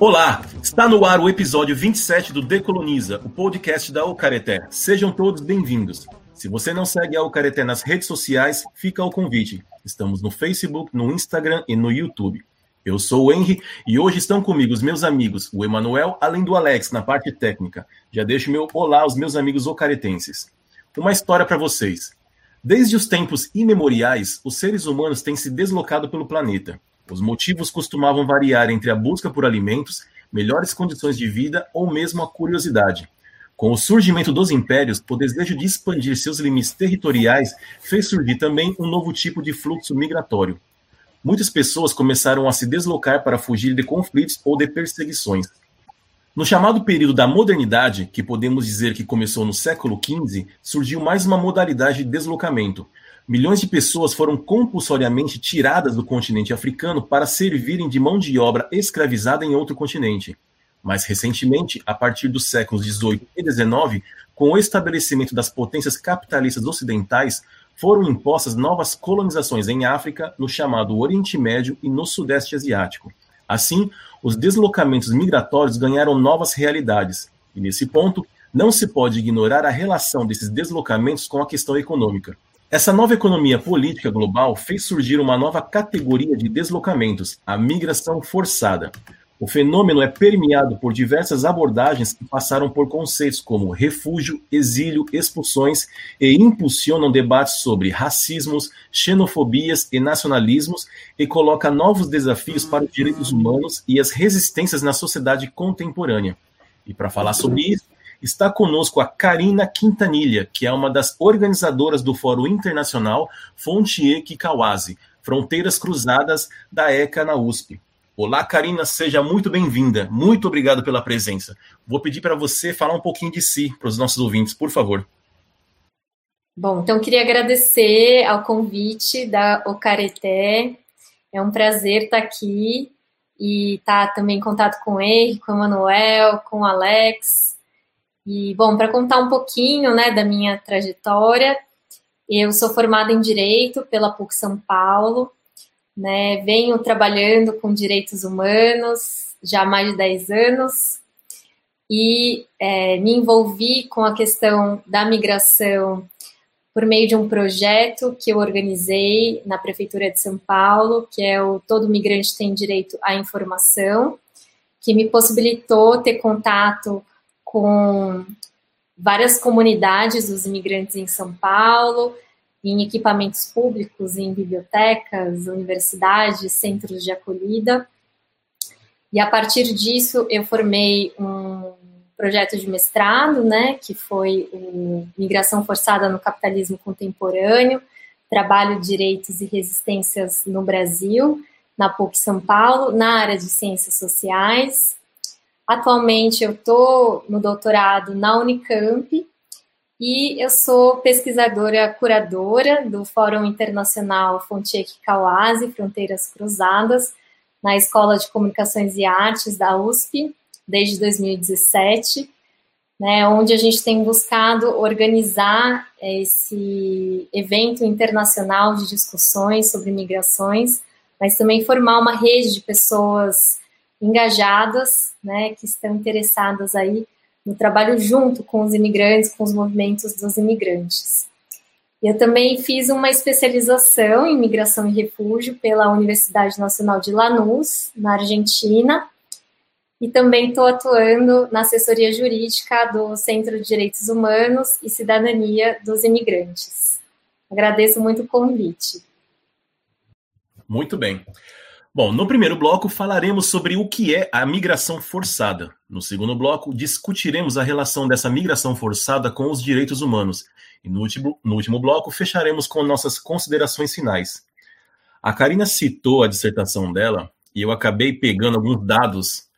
Olá, está no ar o episódio 27 do Decoloniza, o podcast da Ocareté. Sejam todos bem-vindos. Se você não segue a Ocareté nas redes sociais, fica o convite. Estamos no Facebook, no Instagram e no YouTube. Eu sou o Henry e hoje estão comigo os meus amigos, o Emanuel, além do Alex, na parte técnica. Já deixo meu olá aos meus amigos ocaretenses. Uma história para vocês. Desde os tempos imemoriais, os seres humanos têm se deslocado pelo planeta. Os motivos costumavam variar entre a busca por alimentos, melhores condições de vida ou mesmo a curiosidade. Com o surgimento dos impérios, o desejo de expandir seus limites territoriais fez surgir também um novo tipo de fluxo migratório. Muitas pessoas começaram a se deslocar para fugir de conflitos ou de perseguições. No chamado período da modernidade, que podemos dizer que começou no século XV, surgiu mais uma modalidade de deslocamento, Milhões de pessoas foram compulsoriamente tiradas do continente africano para servirem de mão de obra escravizada em outro continente. Mais recentemente, a partir dos séculos XVIII e XIX, com o estabelecimento das potências capitalistas ocidentais, foram impostas novas colonizações em África, no chamado Oriente Médio e no Sudeste Asiático. Assim, os deslocamentos migratórios ganharam novas realidades, e nesse ponto, não se pode ignorar a relação desses deslocamentos com a questão econômica. Essa nova economia política global fez surgir uma nova categoria de deslocamentos, a migração forçada. O fenômeno é permeado por diversas abordagens que passaram por conceitos como refúgio, exílio, expulsões e impulsionam debates sobre racismos, xenofobias e nacionalismos e coloca novos desafios para os direitos humanos e as resistências na sociedade contemporânea. E para falar sobre isso, Está conosco a Karina Quintanilha, que é uma das organizadoras do Fórum Internacional Fontier Kikawazi, Fronteiras Cruzadas da ECA na USP. Olá, Karina, seja muito bem-vinda. Muito obrigado pela presença. Vou pedir para você falar um pouquinho de si para os nossos ouvintes, por favor. Bom, então queria agradecer ao convite da Ocareté. É um prazer estar aqui e estar também em contato com ele, com o Manuel, com o Alex, e, bom, para contar um pouquinho né, da minha trajetória, eu sou formada em Direito pela PUC São Paulo, né, venho trabalhando com direitos humanos já há mais de 10 anos e é, me envolvi com a questão da migração por meio de um projeto que eu organizei na Prefeitura de São Paulo, que é o Todo Migrante Tem Direito à Informação, que me possibilitou ter contato com várias comunidades dos imigrantes em São Paulo, em equipamentos públicos, em bibliotecas, universidades, centros de acolhida. E a partir disso eu formei um projeto de mestrado, né, que foi Migração Forçada no Capitalismo Contemporâneo, Trabalho, Direitos e Resistências no Brasil, na PUC São Paulo, na área de Ciências Sociais, Atualmente eu estou no doutorado na Unicamp e eu sou pesquisadora curadora do Fórum Internacional Fontiek Kawase, Fronteiras Cruzadas, na Escola de Comunicações e Artes da USP, desde 2017, né, onde a gente tem buscado organizar esse evento internacional de discussões sobre migrações, mas também formar uma rede de pessoas engajadas, né, que estão interessadas aí no trabalho junto com os imigrantes, com os movimentos dos imigrantes. Eu também fiz uma especialização em migração e refúgio pela Universidade Nacional de Lanús, na Argentina, e também estou atuando na assessoria jurídica do Centro de Direitos Humanos e Cidadania dos Imigrantes. Agradeço muito o convite. Muito bem. Bom, no primeiro bloco falaremos sobre o que é a migração forçada. No segundo bloco, discutiremos a relação dessa migração forçada com os direitos humanos. E no último, no último bloco, fecharemos com nossas considerações finais. A Karina citou a dissertação dela e eu acabei pegando alguns dados.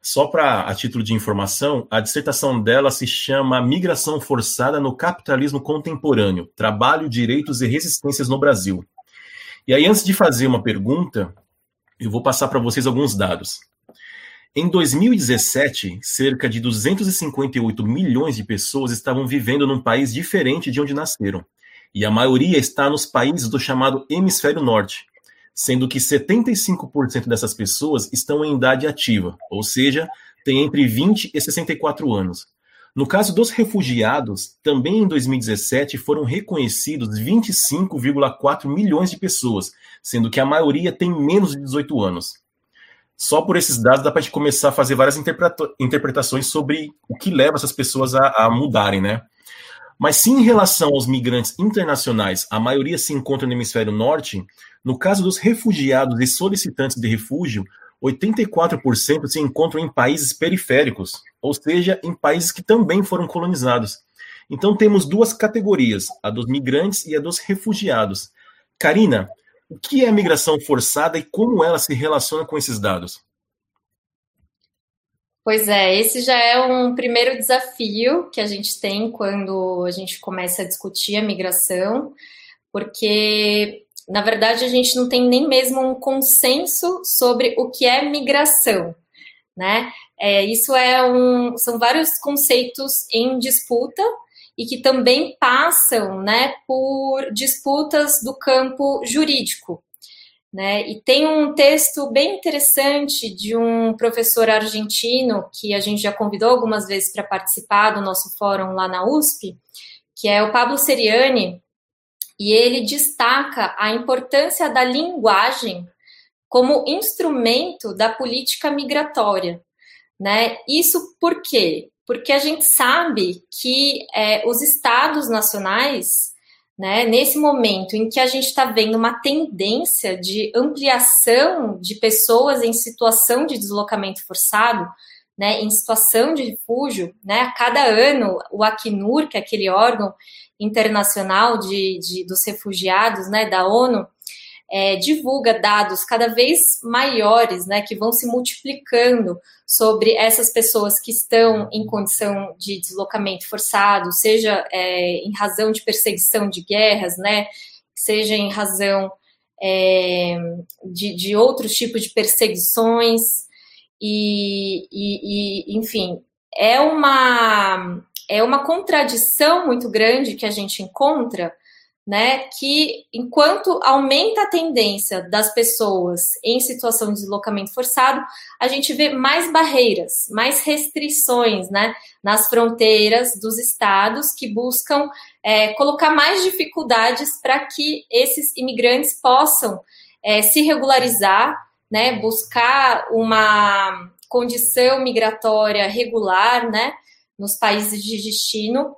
Só para a título de informação, a dissertação dela se chama Migração Forçada no Capitalismo Contemporâneo: Trabalho, Direitos e Resistências no Brasil. E aí, antes de fazer uma pergunta, eu vou passar para vocês alguns dados. Em 2017, cerca de 258 milhões de pessoas estavam vivendo num país diferente de onde nasceram, e a maioria está nos países do chamado Hemisfério Norte. sendo que 75% dessas pessoas estão em idade ativa, ou seja, têm entre 20 e 64 anos. No caso dos refugiados, também em 2017 foram reconhecidos 25,4 milhões de pessoas, sendo que a maioria tem menos de 18 anos. Só por esses dados dá para a gente começar a fazer várias interpretações sobre o que leva essas pessoas a, a mudarem, né? Mas se em relação aos migrantes internacionais, a maioria se encontra no hemisfério norte, no caso dos refugiados e solicitantes de refúgio, 84% se encontram em países periféricos, ou seja, em países que também foram colonizados. Então temos duas categorias, a dos migrantes e a dos refugiados. Karina, o que é a migração forçada e como ela se relaciona com esses dados? Pois é, esse já é um primeiro desafio que a gente tem quando a gente começa a discutir a migração, porque na verdade, a gente não tem nem mesmo um consenso sobre o que é migração, né? É, isso é um, são vários conceitos em disputa e que também passam, né, por disputas do campo jurídico, né? E tem um texto bem interessante de um professor argentino que a gente já convidou algumas vezes para participar do nosso fórum lá na USP, que é o Pablo Seriani, e ele destaca a importância da linguagem como instrumento da política migratória. Né? Isso por quê? Porque a gente sabe que é, os estados nacionais, né, nesse momento em que a gente está vendo uma tendência de ampliação de pessoas em situação de deslocamento forçado, né, em situação de refúgio, né, a cada ano o Acnur, que é aquele órgão internacional de, de dos refugiados, né, da ONU, é, divulga dados cada vez maiores, né, que vão se multiplicando sobre essas pessoas que estão em condição de deslocamento forçado, seja é, em razão de perseguição de guerras, né, seja em razão é, de, de outros tipos de perseguições, e, e, e enfim, é uma é uma contradição muito grande que a gente encontra, né? Que enquanto aumenta a tendência das pessoas em situação de deslocamento forçado, a gente vê mais barreiras, mais restrições, né? Nas fronteiras dos estados que buscam é, colocar mais dificuldades para que esses imigrantes possam é, se regularizar, né? Buscar uma condição migratória regular, né? nos países de destino.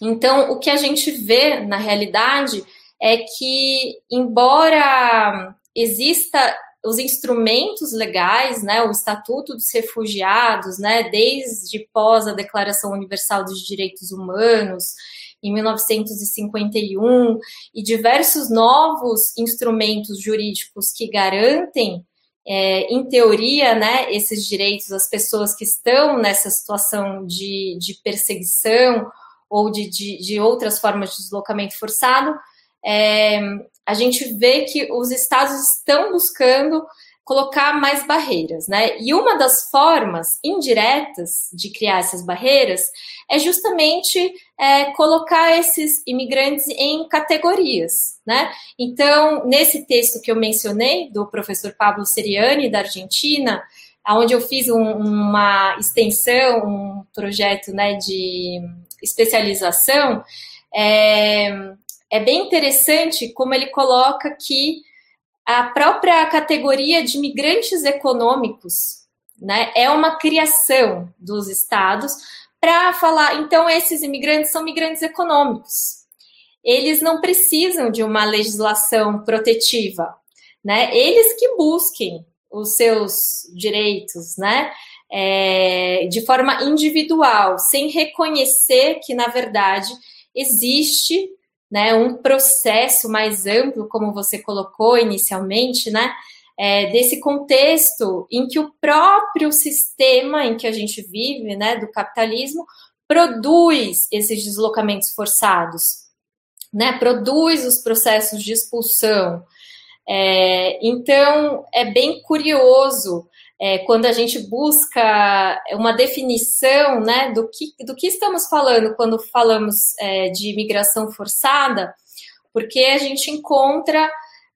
Então, o que a gente vê na realidade é que, embora exista os instrumentos legais, né, o Estatuto dos Refugiados, né, desde pós a Declaração Universal dos Direitos Humanos, em 1951, e diversos novos instrumentos jurídicos que garantem é, em teoria, né, esses direitos às pessoas que estão nessa situação de, de perseguição ou de, de, de, outras formas de deslocamento forçado, é, a gente vê que os estados estão buscando colocar mais barreiras, né? E uma das formas indiretas de criar essas barreiras é justamente é, colocar esses imigrantes em categorias, né? Então, nesse texto que eu mencionei, do professor Pablo Seriani, da Argentina, onde eu fiz um, uma extensão, um projeto né, de especialização, é, é bem interessante como ele coloca que a própria categoria de migrantes econômicos né, é uma criação dos estados para falar, então, esses imigrantes são migrantes econômicos. Eles não precisam de uma legislação protetiva, né? Eles que busquem os seus direitos, né? É, de forma individual, sem reconhecer que, na verdade, existe né, um processo mais amplo, como você colocou inicialmente, né, é, desse contexto em que o próprio sistema em que a gente vive, né, do capitalismo, produz esses deslocamentos forçados, né, produz os processos de expulsão. É, então, é bem curioso é, quando a gente busca uma definição né, do, que, do que estamos falando quando falamos é, de imigração forçada, porque a gente encontra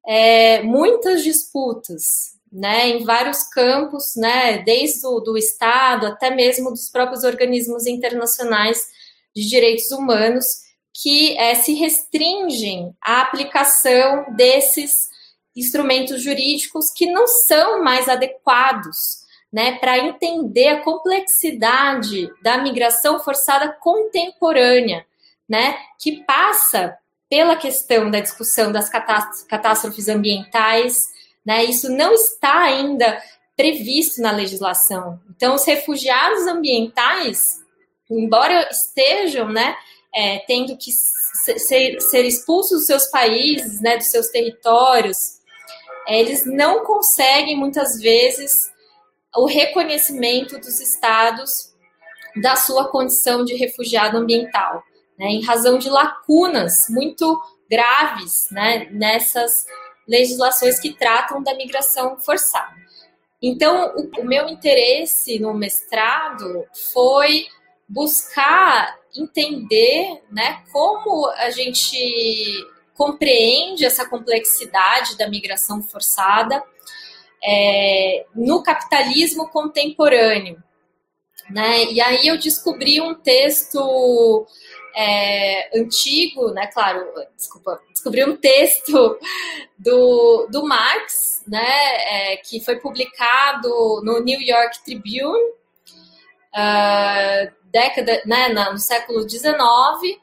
é, muitas disputas, né, em vários campos, né, desde o do Estado até mesmo dos próprios organismos internacionais de direitos humanos, que é, se restringem à aplicação desses instrumentos jurídicos que não são mais adequados né, para entender a complexidade da migração forçada contemporânea, né, que passa pela questão da discussão das catástrofes ambientais, né? Isso não está ainda previsto na legislação. Então, os refugiados ambientais, embora estejam, né, é, tendo que ser, ser, expulsos dos seus países, né, dos seus territórios, eles não conseguem muitas vezes o reconhecimento dos estados da sua condição de refugiado ambiental, né, em razão de lacunas muito graves né, nessas legislações que tratam da migração forçada. Então, o, o meu interesse no mestrado foi buscar entender né, como a gente compreende essa complexidade da migração forçada é, no capitalismo contemporâneo. Né? E aí eu descobri um texto é, antigo, né? Claro, desculpa, descobri um texto do, do Marx, né? É, que foi publicado no New York Tribune, uh, década, né? No século XIX,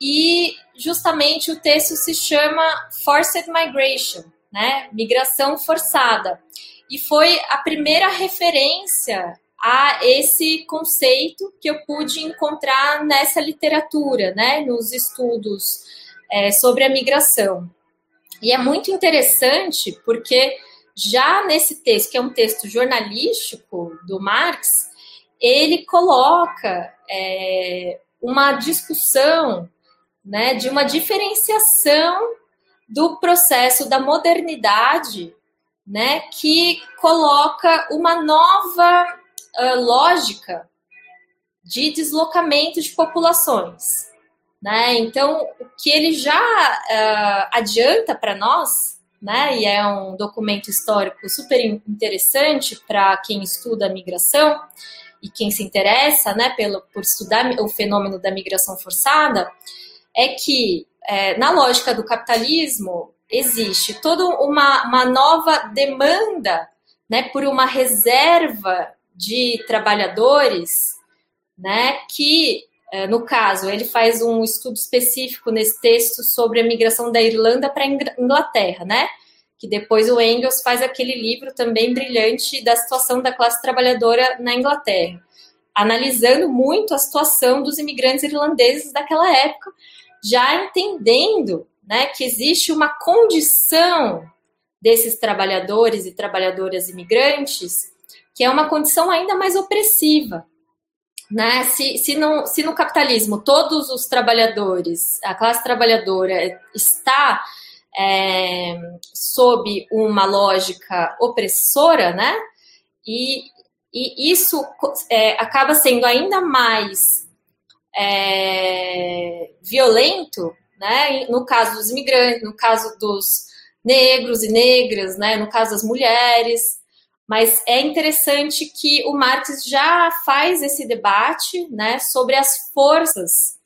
e justamente o texto se chama Forced Migration, né? Migração forçada. E foi a primeira referência a esse conceito que eu pude encontrar nessa literatura, né, nos estudos é, sobre a migração. E é muito interessante porque já nesse texto, que é um texto jornalístico do Marx, ele coloca é, uma discussão né, de uma diferenciação do processo da modernidade, né, que coloca uma nova uh, lógica de deslocamento de populações. Né? Então, o que ele já uh, adianta para nós, né, e é um documento histórico super interessante para quem estuda a migração e quem se interessa né, pelo, por estudar o fenômeno da migração forçada, é que, é, na lógica do capitalismo, existe toda uma, uma nova demanda né, por uma reserva de trabalhadores, né, que, eh, no caso, ele faz um estudo específico nesse texto sobre a migração da Irlanda para a Inglaterra, né, que depois o Engels faz aquele livro também brilhante da situação da classe trabalhadora na Inglaterra, analisando muito a situação dos imigrantes irlandeses daquela época, já entendendo né, que existe uma condição desses trabalhadores e trabalhadoras imigrantes que é uma condição ainda mais opressiva. Né? Se, se, não, se no capitalismo todos os trabalhadores, a classe trabalhadora está é, sob uma lógica opressora, né? E, e isso é, acaba sendo ainda mais é, violento, né? No caso dos imigrantes, no caso dos negros e negras, né? No caso das mulheres, mas é interessante que o Marx já faz esse debate né, sobre as forças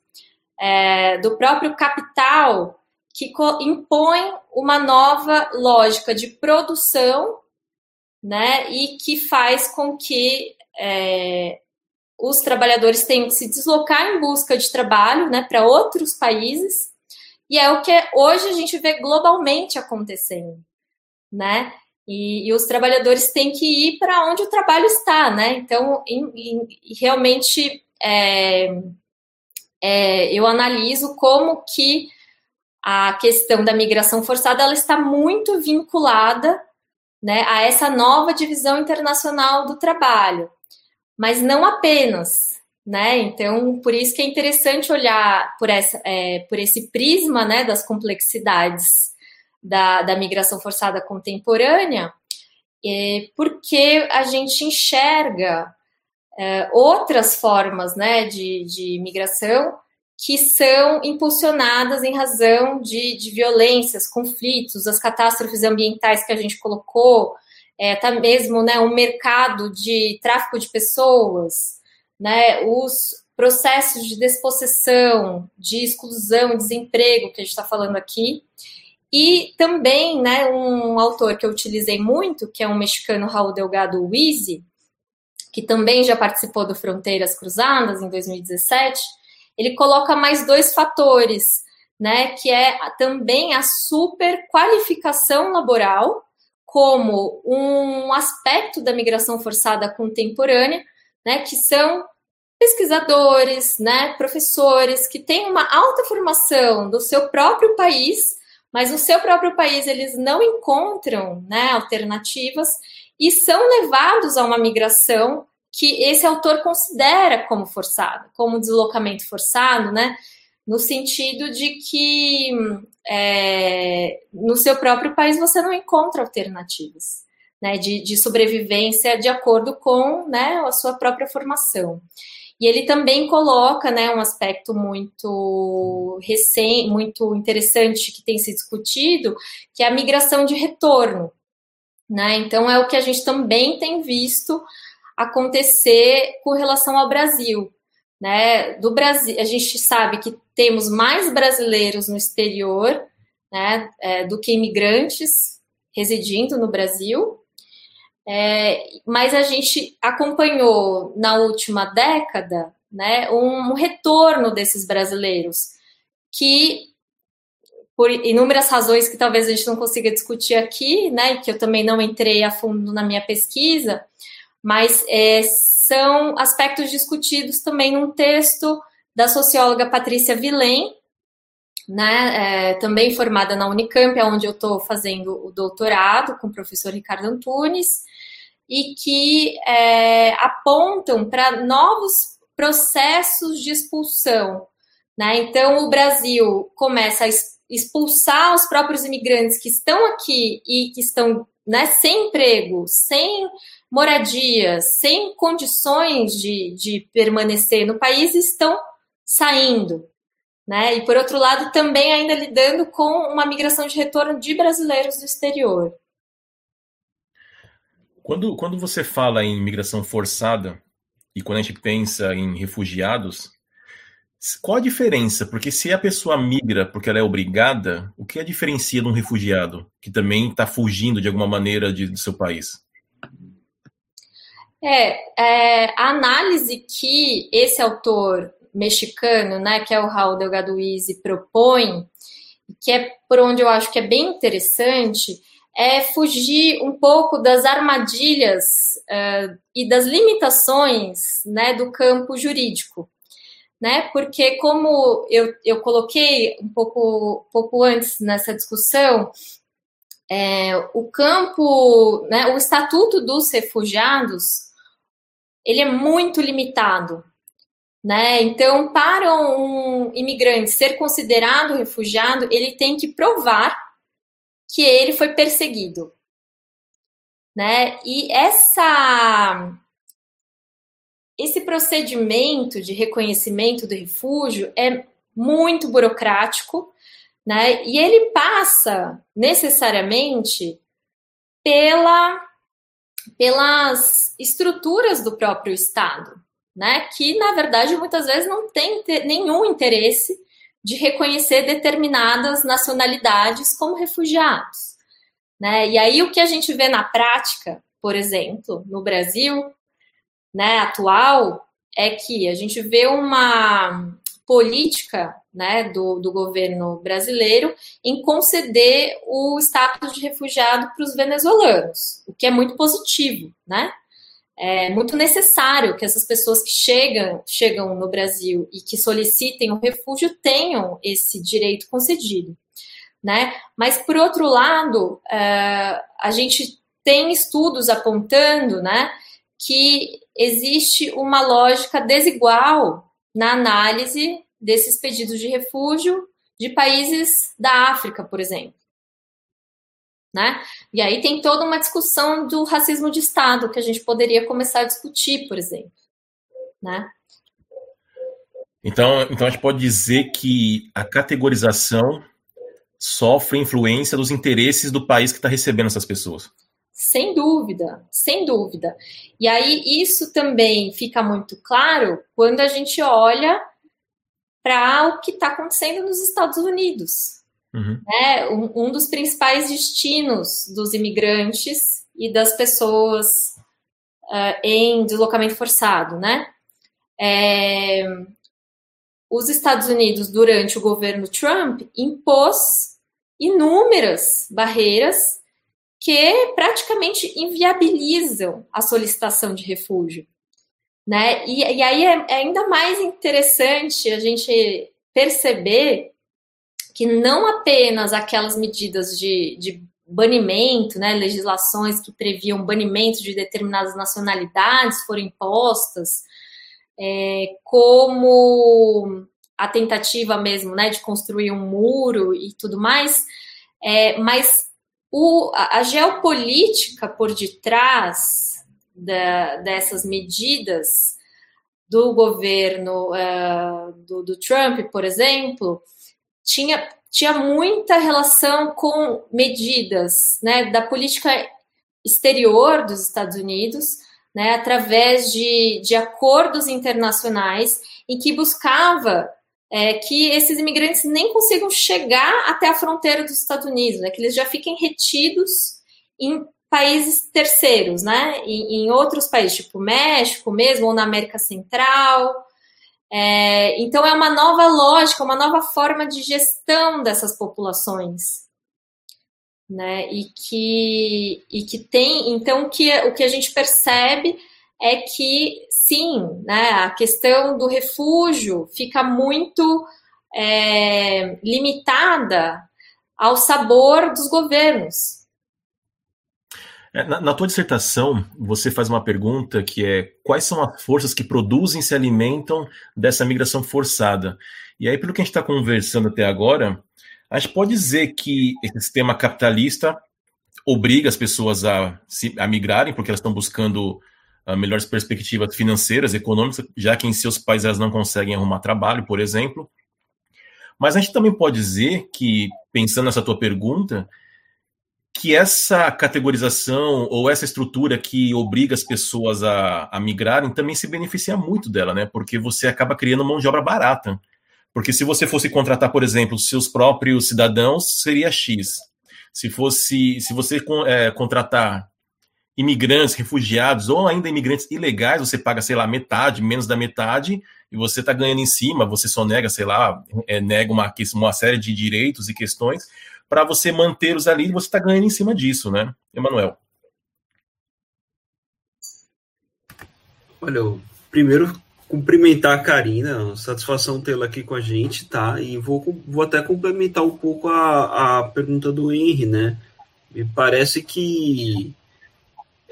é, do próprio capital que impõe uma nova lógica de produção né, e que faz com que é, os trabalhadores tenham que se deslocar em busca de trabalho né, para outros países, e é o que hoje a gente vê globalmente acontecendo. Né? E, e, os trabalhadores têm que ir para onde o trabalho está, né? Então, em, em, realmente, é, é, eu analiso como que a questão da migração forçada ela está muito vinculada né, a essa nova divisão internacional do trabalho, mas não apenas, né? Então, por isso que é interessante olhar por, essa, é, por esse prisma né, das complexidades da, da migração forçada contemporânea, é, porque a gente enxerga é, outras formas né, de, de migração que são impulsionadas em razão de, de violências, conflitos, as catástrofes ambientais que a gente colocou, é, até mesmo né, um mercado de tráfico de pessoas, né, os processos de despossessão, de exclusão, desemprego que a gente está falando aqui. E também, né, um autor que eu utilizei muito, que é um mexicano Raul Delgado Wizzi, que também já participou do Fronteiras Cruzadas em 2017, ele coloca mais dois fatores, né, que é também a super qualificação laboral como um aspecto da migração forçada contemporânea, né, que são pesquisadores, né, professores que têm uma alta formação do seu próprio país, mas no seu próprio país eles não encontram né, alternativas e são levados a uma migração que esse autor considera como forçada, como deslocamento forçado, né? No sentido de que é, no seu próprio país você não encontra alternativas né, de, de sobrevivência de acordo com né, a sua própria formação. E ele também coloca né, um aspecto muito recente, muito interessante que tem se discutido, que é a migração de retorno. Né? Então, é o que a gente também tem visto acontecer com relação ao Brasil. Né? Do Brasil, a gente sabe que temos mais brasileiros no exterior né, é, do que imigrantes residindo no Brasil. É, mas a gente acompanhou na última década né, um, retorno desses brasileiros que, por inúmeras razões que talvez a gente não consiga discutir aqui, né, que eu também não entrei a fundo na minha pesquisa, mas é, são aspectos discutidos também num texto da socióloga Patrícia Vilém, né, é, também formada na Unicamp, onde eu estou fazendo o doutorado com o professor Ricardo Antunes, e que é, apontam para novos processos de expulsão. Né? Então, o Brasil começa a expulsar os próprios imigrantes que estão aqui e que estão né, sem emprego, sem moradia, sem condições de, de permanecer no país, estão saindo. Né? E, por outro lado, também ainda lidando com uma migração de retorno de brasileiros do exterior. Quando, quando você fala em migração forçada e quando a gente pensa em refugiados, qual a diferença? Porque se a pessoa migra porque ela é obrigada, o que a diferencia de um refugiado que também está fugindo de alguma maneira de, do seu país? É, é, a análise que esse autor mexicano, né, que é o Raul Delgado Izzi, propõe, que é por onde eu acho que é bem interessante, é fugir um pouco das armadilhas uh, e das limitações né, do campo jurídico. Né? Porque, como eu, eu coloquei um pouco, pouco antes nessa discussão, é, o campo, né, o Estatuto dos Refugiados, ele é muito limitado. Né? Então, para um imigrante ser considerado refugiado, ele tem que provar que ele foi perseguido. Né? E essa esse procedimento de reconhecimento do refúgio é muito burocrático, né? E ele passa necessariamente pela pelas estruturas do próprio Estado, né? Que na verdade muitas vezes não tem nenhum interesse de reconhecer determinadas nacionalidades como refugiados. Né? E aí o que a gente vê na prática, por exemplo, no Brasil né, atual, é que a gente vê uma política né, do, do governo brasileiro em conceder o status de refugiado para os venezuelanos, o que é muito positivo, né? é muito necessário que essas pessoas que chegam, chegam no Brasil e que solicitem o refúgio tenham esse direito concedido. Né? Mas, por outro lado, é, a gente tem estudos apontando né, que existe uma lógica desigual na análise desses pedidos de refúgio de países da África, por exemplo né? E aí tem toda uma discussão do racismo de Estado que a gente poderia começar a discutir, por exemplo, né? Então, então a gente pode dizer que a categorização sofre influência dos interesses do país que está recebendo essas pessoas. Sem dúvida, sem dúvida. E aí isso também fica muito claro quando a gente olha para o que está acontecendo nos Estados Unidos. Uhum. É, um, um, dos principais destinos dos imigrantes e das pessoas uh, em deslocamento forçado, né? É, os Estados Unidos, durante o governo Trump, impôs inúmeras barreiras que praticamente inviabilizam a solicitação de refúgio. Né? E, e aí é, é ainda mais interessante a gente perceber que não apenas aquelas medidas de, de banimento, né, legislações que previam banimento de determinadas nacionalidades foram impostas, é, como a tentativa mesmo né, de construir um muro e tudo mais, é, mas o, a, geopolítica por detrás da, dessas medidas do governo uh, do, do Trump, por exemplo, tinha, tinha muita relação com medidas né, da política exterior dos Estados Unidos, né, através de, de acordos internacionais em que buscava é, que esses imigrantes nem consigam chegar até a fronteira dos Estados Unidos, né, que eles já fiquem retidos em países terceiros, né, em, em outros países, tipo México mesmo, ou na América Central. É, então é uma nova lógica, uma nova forma de gestão dessas populações. Né, e que, e que tem, então, que, o que a gente percebe é que, sim, né, a questão do refúgio fica muito é, limitada ao sabor dos governos. É, na, na, tua dissertação, você faz uma pergunta que é quais são as forças que produzem e se alimentam dessa migração forçada? E aí, pelo que a gente está conversando até agora, a gente pode dizer que esse sistema capitalista obriga as pessoas a, se, a migrarem, porque elas estão buscando melhores perspectivas financeiras, econômicas, já que em seus países elas não conseguem arrumar trabalho, por exemplo. Mas a gente também pode dizer que, pensando nessa tua pergunta, que essa categorização ou essa estrutura que obriga as pessoas a, a migrarem também se beneficia muito dela, né? Porque você acaba criando mão de obra barata. Porque se você fosse contratar, por exemplo, seus próprios cidadãos, seria X. Se fosse, se você é, contratar imigrantes, refugiados ou ainda imigrantes ilegais, você paga, sei lá, metade, menos da metade, e você está ganhando em cima, você só nega, sei lá, é, nega uma, uma série de direitos e questões para você mantê-los ali e você está ganhando em cima disso, né, Emanuel? Olha, eu primeiro cumprimentar a Karina, satisfação tê-la aqui com a gente, tá? E vou, vou até complementar um pouco a, a pergunta do Henry, né? Me parece que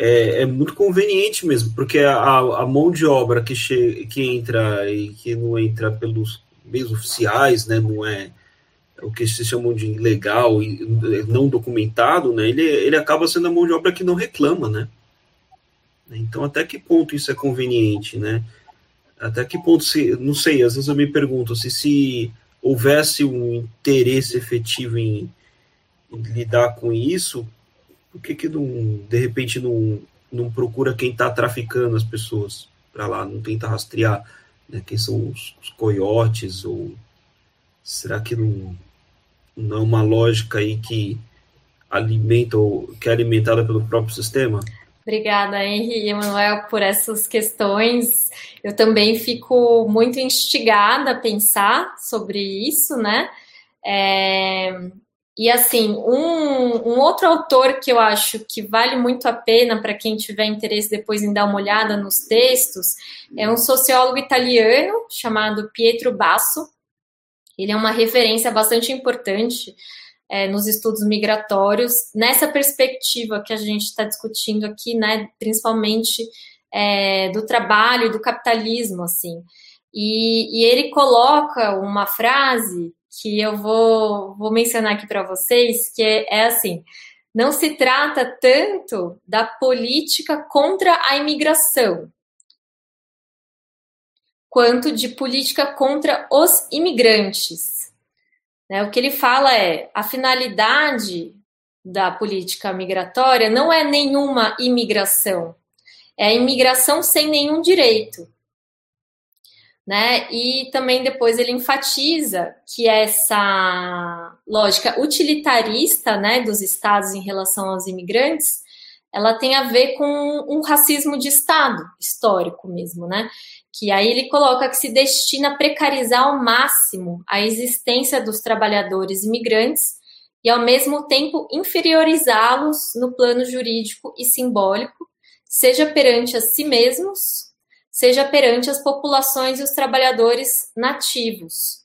é, é, muito conveniente mesmo, porque a, a mão de obra que, che, que entra e que não entra pelos meios oficiais, né, não é o que se chamam de ilegal e não documentado, né, ele, ele acaba sendo a mão de obra que não reclama, né. Então, até que ponto isso é conveniente, né? Até que ponto, se, não sei, às vezes eu me pergunto se, se houvesse um interesse efetivo em, em lidar com isso, por que, que não, de repente não, não procura quem está traficando as pessoas para lá, não tenta rastrear né, quem são os, os coiotes, ou será que não, não é uma lógica aí que alimenta ou que é alimentada pelo próprio sistema? Obrigada, Henri e Emanuel, por essas questões. Eu também fico muito instigada a pensar sobre isso, né? É, e assim, um, um, outro autor que eu acho que vale muito a pena para quem tiver interesse depois em dar uma olhada nos textos é um sociólogo italiano chamado Pietro Basso. Ele é uma referência bastante importante é, nos estudos migratórios, nessa perspectiva que a gente está discutindo aqui, né, principalmente é, do trabalho e do capitalismo, assim. E, e ele coloca uma frase que eu vou, vou mencionar aqui para vocês, que é, é assim: não se trata tanto da política contra a imigração, quanto de política contra os imigrantes. Né? O que ele fala é a finalidade da política migratória não é nenhuma imigração, é a imigração sem nenhum direito. Né? E também depois ele enfatiza que essa lógica utilitarista né, dos estados em relação aos imigrantes ela tem a ver com um racismo de Estado histórico mesmo, né? Que aí ele coloca que se destina a precarizar ao máximo a existência dos trabalhadores imigrantes e, ao mesmo tempo, inferiorizá-los no plano jurídico e simbólico, seja perante a si mesmos, seja perante as populações e os trabalhadores nativos.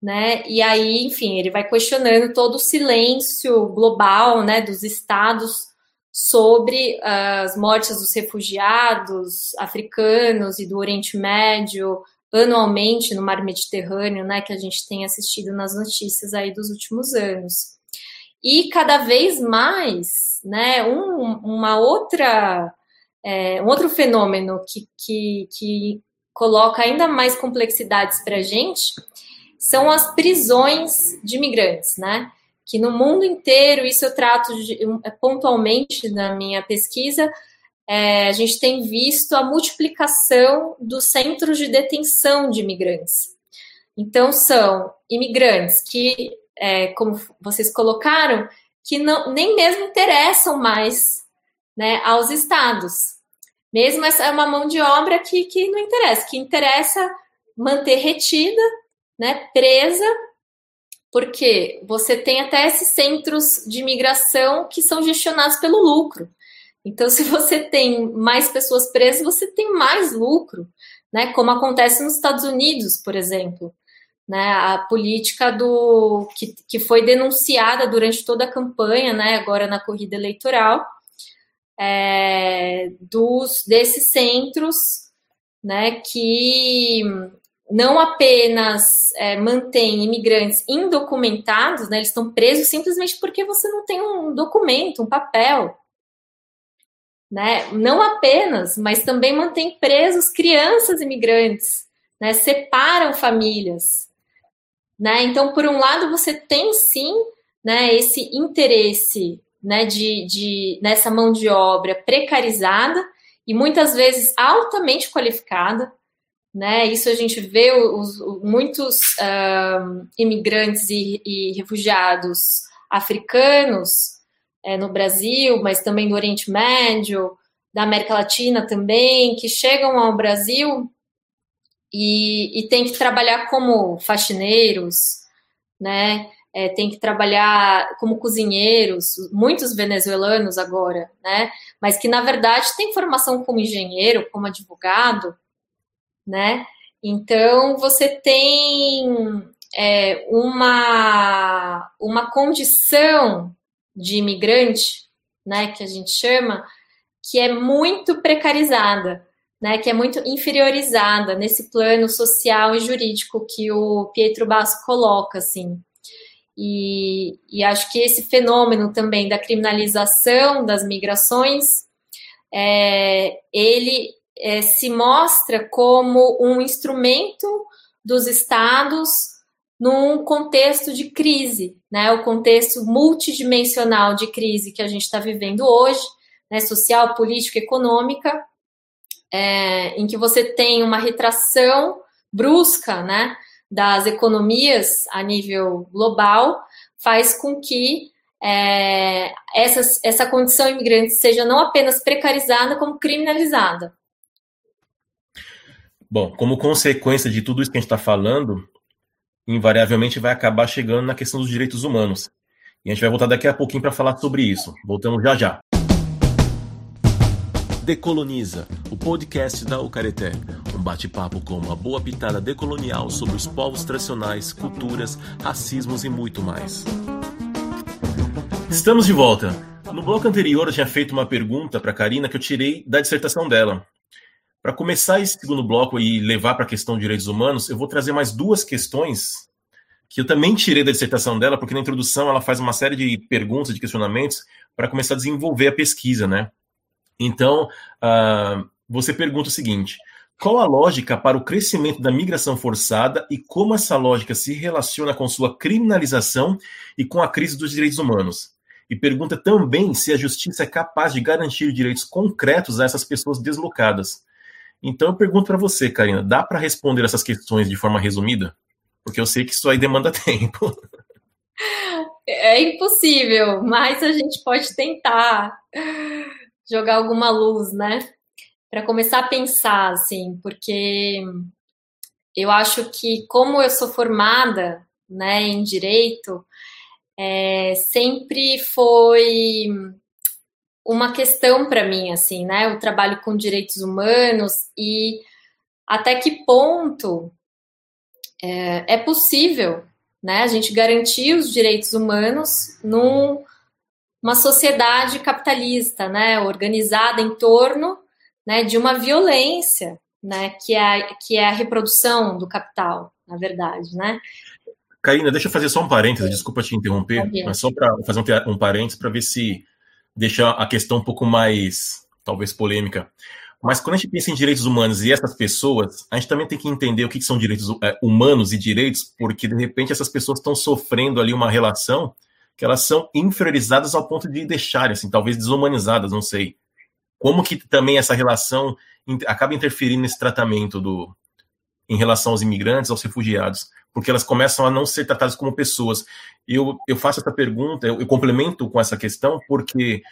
Né? E aí, enfim, ele vai questionando todo o silêncio global né, dos estados sobre as mortes dos refugiados africanos e do Oriente Médio anualmente no Mar Mediterrâneo, né, que a gente tem assistido nas notícias aí dos últimos anos. E cada vez mais, né, um, uma outra, é, um outro fenômeno que, que, que coloca ainda mais complexidades para a gente são as prisões de imigrantes, né? que no mundo inteiro, isso eu trato de, pontualmente na minha pesquisa, é, a gente tem visto a multiplicação dos centros de detenção de imigrantes. Então, são imigrantes que, é, como vocês colocaram, que não, nem mesmo interessam mais né, aos estados. Mesmo essa é uma mão de obra que, que não interessa, que interessa manter retida, né, presa porque você tem até esses centros de imigração que são gestionados pelo lucro. Então, se você tem mais pessoas presas, você tem mais lucro, né? Como acontece nos Estados Unidos, por exemplo. Né, a política do que, que foi denunciada durante toda a campanha, né, agora na corrida eleitoral, é, dos desses centros, né, que não apenas é, mantém imigrantes indocumentados, né, eles estão presos simplesmente porque você não tem um documento, um papel. Né? Não apenas, mas também mantém presos crianças imigrantes, né? separam famílias. Né? Então, por um lado, você tem sim né, esse interesse né, de, de, nessa mão de obra precarizada e muitas vezes altamente qualificada, né? Isso a gente vê os, muitos uh, imigrantes e, e, refugiados africanos é, no Brasil, mas também do Oriente Médio, da América Latina também, que chegam ao Brasil e, e têm que trabalhar como faxineiros, né? É, tem que trabalhar como cozinheiros, muitos venezuelanos agora, né? Mas que na verdade têm formação como engenheiro, como advogado, né? Então você tem é, uma, uma condição de imigrante, né, que a gente chama, que é muito precarizada, né, que é muito inferiorizada nesse plano social e jurídico que o Pietro Basso coloca, assim. E, e acho que esse fenômeno também da criminalização das migrações, é, ele é, se mostra como um instrumento dos estados num contexto de crise, né? O contexto multidimensional de crise que a gente está vivendo hoje, né? Social, política, econômica, é, em que você tem uma retração brusca, né? Das economias a nível global, faz com que é, essa, essa condição imigrante seja não apenas precarizada, como criminalizada. Bom, como consequência de tudo isso que a gente está falando, invariavelmente vai acabar chegando na questão dos direitos humanos. E a gente vai voltar daqui a pouquinho para falar sobre isso. Voltamos já já. Decoloniza, o podcast da Ucareté. Um bate-papo com uma boa pitada decolonial sobre os povos tradicionais, culturas, racismos e muito mais. Estamos de volta. No bloco anterior eu tinha feito uma pergunta para a Karina que eu tirei da dissertação dela. Para começar esse segundo bloco e levar para a questão de direitos humanos, eu vou trazer mais duas questões que eu também tirei da dissertação dela, porque na introdução ela faz uma série de perguntas, de questionamentos, para começar a desenvolver a pesquisa, né? Então, uh, você pergunta o seguinte: qual a lógica para o crescimento da migração forçada e como essa lógica se relaciona com sua criminalização e com a crise dos direitos humanos? E pergunta também se a justiça é capaz de garantir direitos concretos a essas pessoas deslocadas. Então eu pergunto para você, Karina, dá para responder essas questões de forma resumida? Porque eu sei que isso aí demanda tempo. É impossível, mas a gente pode tentar jogar alguma luz, né? Para começar a pensar, assim, porque eu acho que como eu sou formada, né, em direito, é, sempre foi uma questão para mim, assim, né? Eu trabalho com direitos humanos e até que ponto é, é possível, né? A gente garantir os direitos humanos numa sociedade capitalista, né? Organizada em torno né, de uma violência, né, que é, que é a reprodução do capital, na verdade, né? Karina, deixa eu fazer só um parênteses, desculpa te interromper, mas só para fazer um, um parênteses para ver se deixa a questão um pouco mais, talvez, polêmica. Mas quando a gente pensa em direitos humanos e essas pessoas, a gente também tem que entender o que são direitos é, humanos e direitos, porque de repente essas pessoas estão sofrendo ali uma relação que elas são inferiorizadas ao ponto de deixarem, assim, talvez desumanizadas, não sei. Como que também essa relação acaba interferindo nesse tratamento do, em relação aos imigrantes, aos refugiados, porque elas começam a não ser tratadas como pessoas. Eu, eu faço essa pergunta, eu, eu complemento com essa questão, porque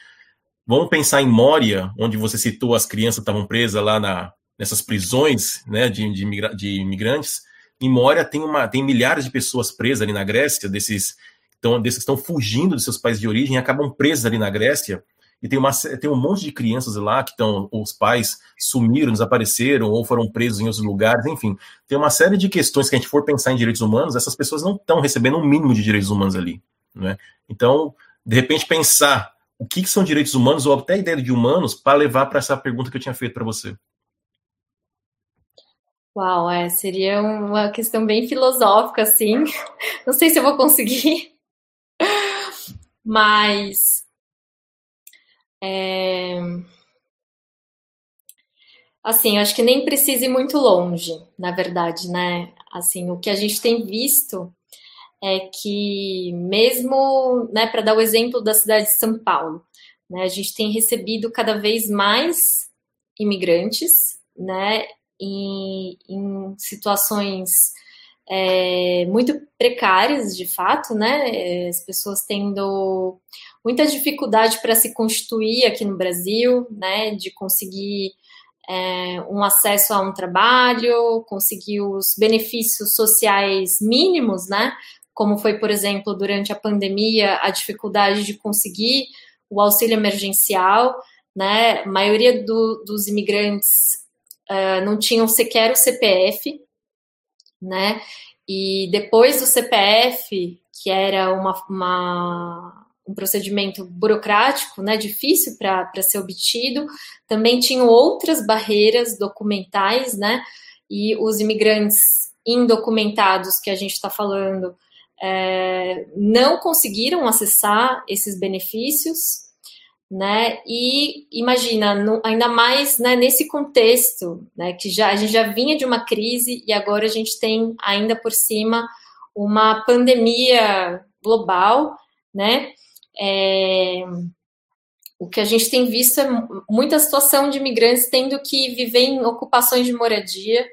vamos pensar em Moria, onde você citou as crianças estavam presas lá na, nessas prisões né, de, de, de imigrantes. Em Moria tem, uma, tem milhares de pessoas presas ali na Grécia, desses, então, desses que estão fugindo de seus países de origem acabam presas ali na Grécia e tem, uma, tem um monte de crianças lá que estão, os pais sumiram, desapareceram ou foram presos em outros lugares, enfim, tem uma série de questões que a gente for pensar em direitos humanos, essas pessoas não estão recebendo um mínimo de direitos humanos ali, né? Então, de repente, pensar o que, que são direitos humanos ou até a ideia de humanos para levar para essa pergunta que eu tinha feito para você. Uau, é, seria uma questão bem filosófica, assim. Não sei se eu vou conseguir, mas é... Assim, acho que nem precisa ir muito longe, na verdade, né? Assim, o que a gente tem visto é que mesmo, né, para dar o exemplo da cidade de São Paulo, né, a gente tem recebido cada vez mais imigrantes, né, em, em situações é, muito precárias, de fato, né, as pessoas tendo muita dificuldade para se constituir aqui no Brasil, né, de conseguir é, um acesso a um trabalho, conseguir os benefícios sociais mínimos, né, como foi, por exemplo, durante a pandemia, a dificuldade de conseguir o auxílio emergencial, né, a maioria do, dos imigrantes uh, não tinham sequer o CPF, né, e depois do CPF, que era uma, uma um procedimento burocrático, né, difícil para ser obtido. Também tinham outras barreiras documentais, né, e os imigrantes indocumentados que a gente está falando é, não conseguiram acessar esses benefícios, né? E imagina, no, ainda mais né, nesse contexto, né, que já a gente já vinha de uma crise e agora a gente tem ainda por cima uma pandemia global, né? É, o que a gente tem visto é muita situação de imigrantes tendo que viver em ocupações de moradia,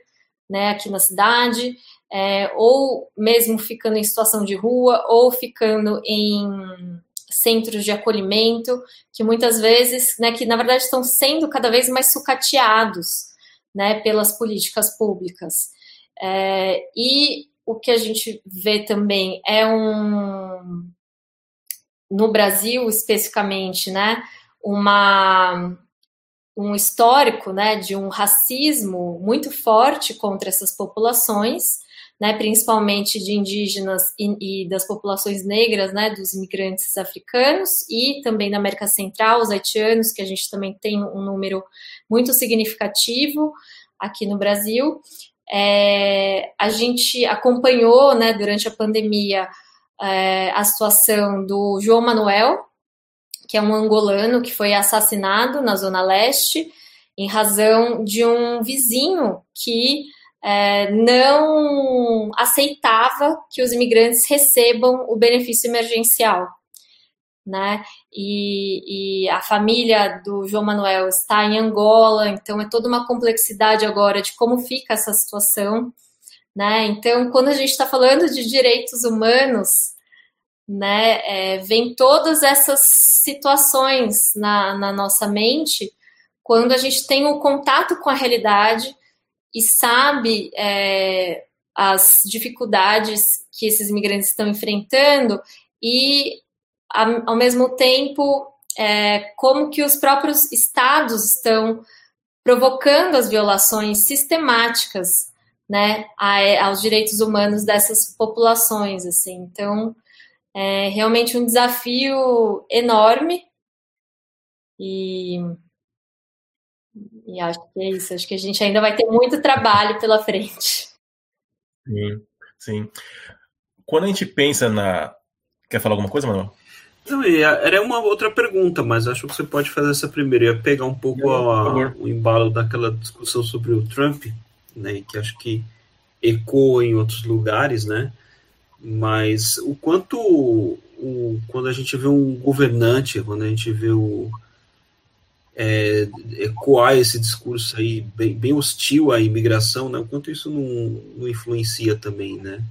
né, aqui na cidade, é, ou mesmo ficando em situação de rua, ou ficando em centros de acolhimento, que muitas vezes, né, que na verdade estão sendo cada vez mais sucateados, né, pelas políticas públicas. É, e o que a gente vê também é um no Brasil especificamente, né, uma um histórico, né, de um racismo muito forte contra essas populações, né, principalmente de indígenas e, e, das populações negras, né, dos imigrantes africanos e também da América Central, os haitianos, que a gente também tem um número muito significativo aqui no Brasil. É, a gente acompanhou, né, durante a pandemia, é, a situação do João Manuel, que é um angolano que foi assassinado na Zona Leste, em razão de um vizinho que é, não aceitava que os imigrantes recebam o benefício emergencial. Né? E, e, a família do João Manuel está em Angola, então é toda uma complexidade agora de como fica essa situação. Né? Então, quando a gente está falando de direitos humanos, né, é, vem todas essas situações na, na nossa mente quando a gente tem um contato com a realidade e sabe é, as dificuldades que esses imigrantes estão enfrentando e, ao mesmo tempo, é, como que os próprios estados estão provocando as violações sistemáticas né, aos direitos humanos dessas populações. Assim. Então, é realmente um desafio enorme e, e acho que é isso. Acho que a gente ainda vai ter muito trabalho pela frente. Sim, sim. Quando a gente pensa na. Quer falar alguma coisa, Manuel? Não, era uma outra pergunta, mas acho que você pode fazer essa primeira. Eu ia pegar um pouco a, o embalo daquela discussão sobre o Trump, né, que acho que ecoa em outros lugares, né? Mas o quanto o, quando a gente vê um governante, quando a gente vê o é, ecoar esse discurso aí bem, bem, hostil à imigração, né? O quanto isso não, não influencia também, né?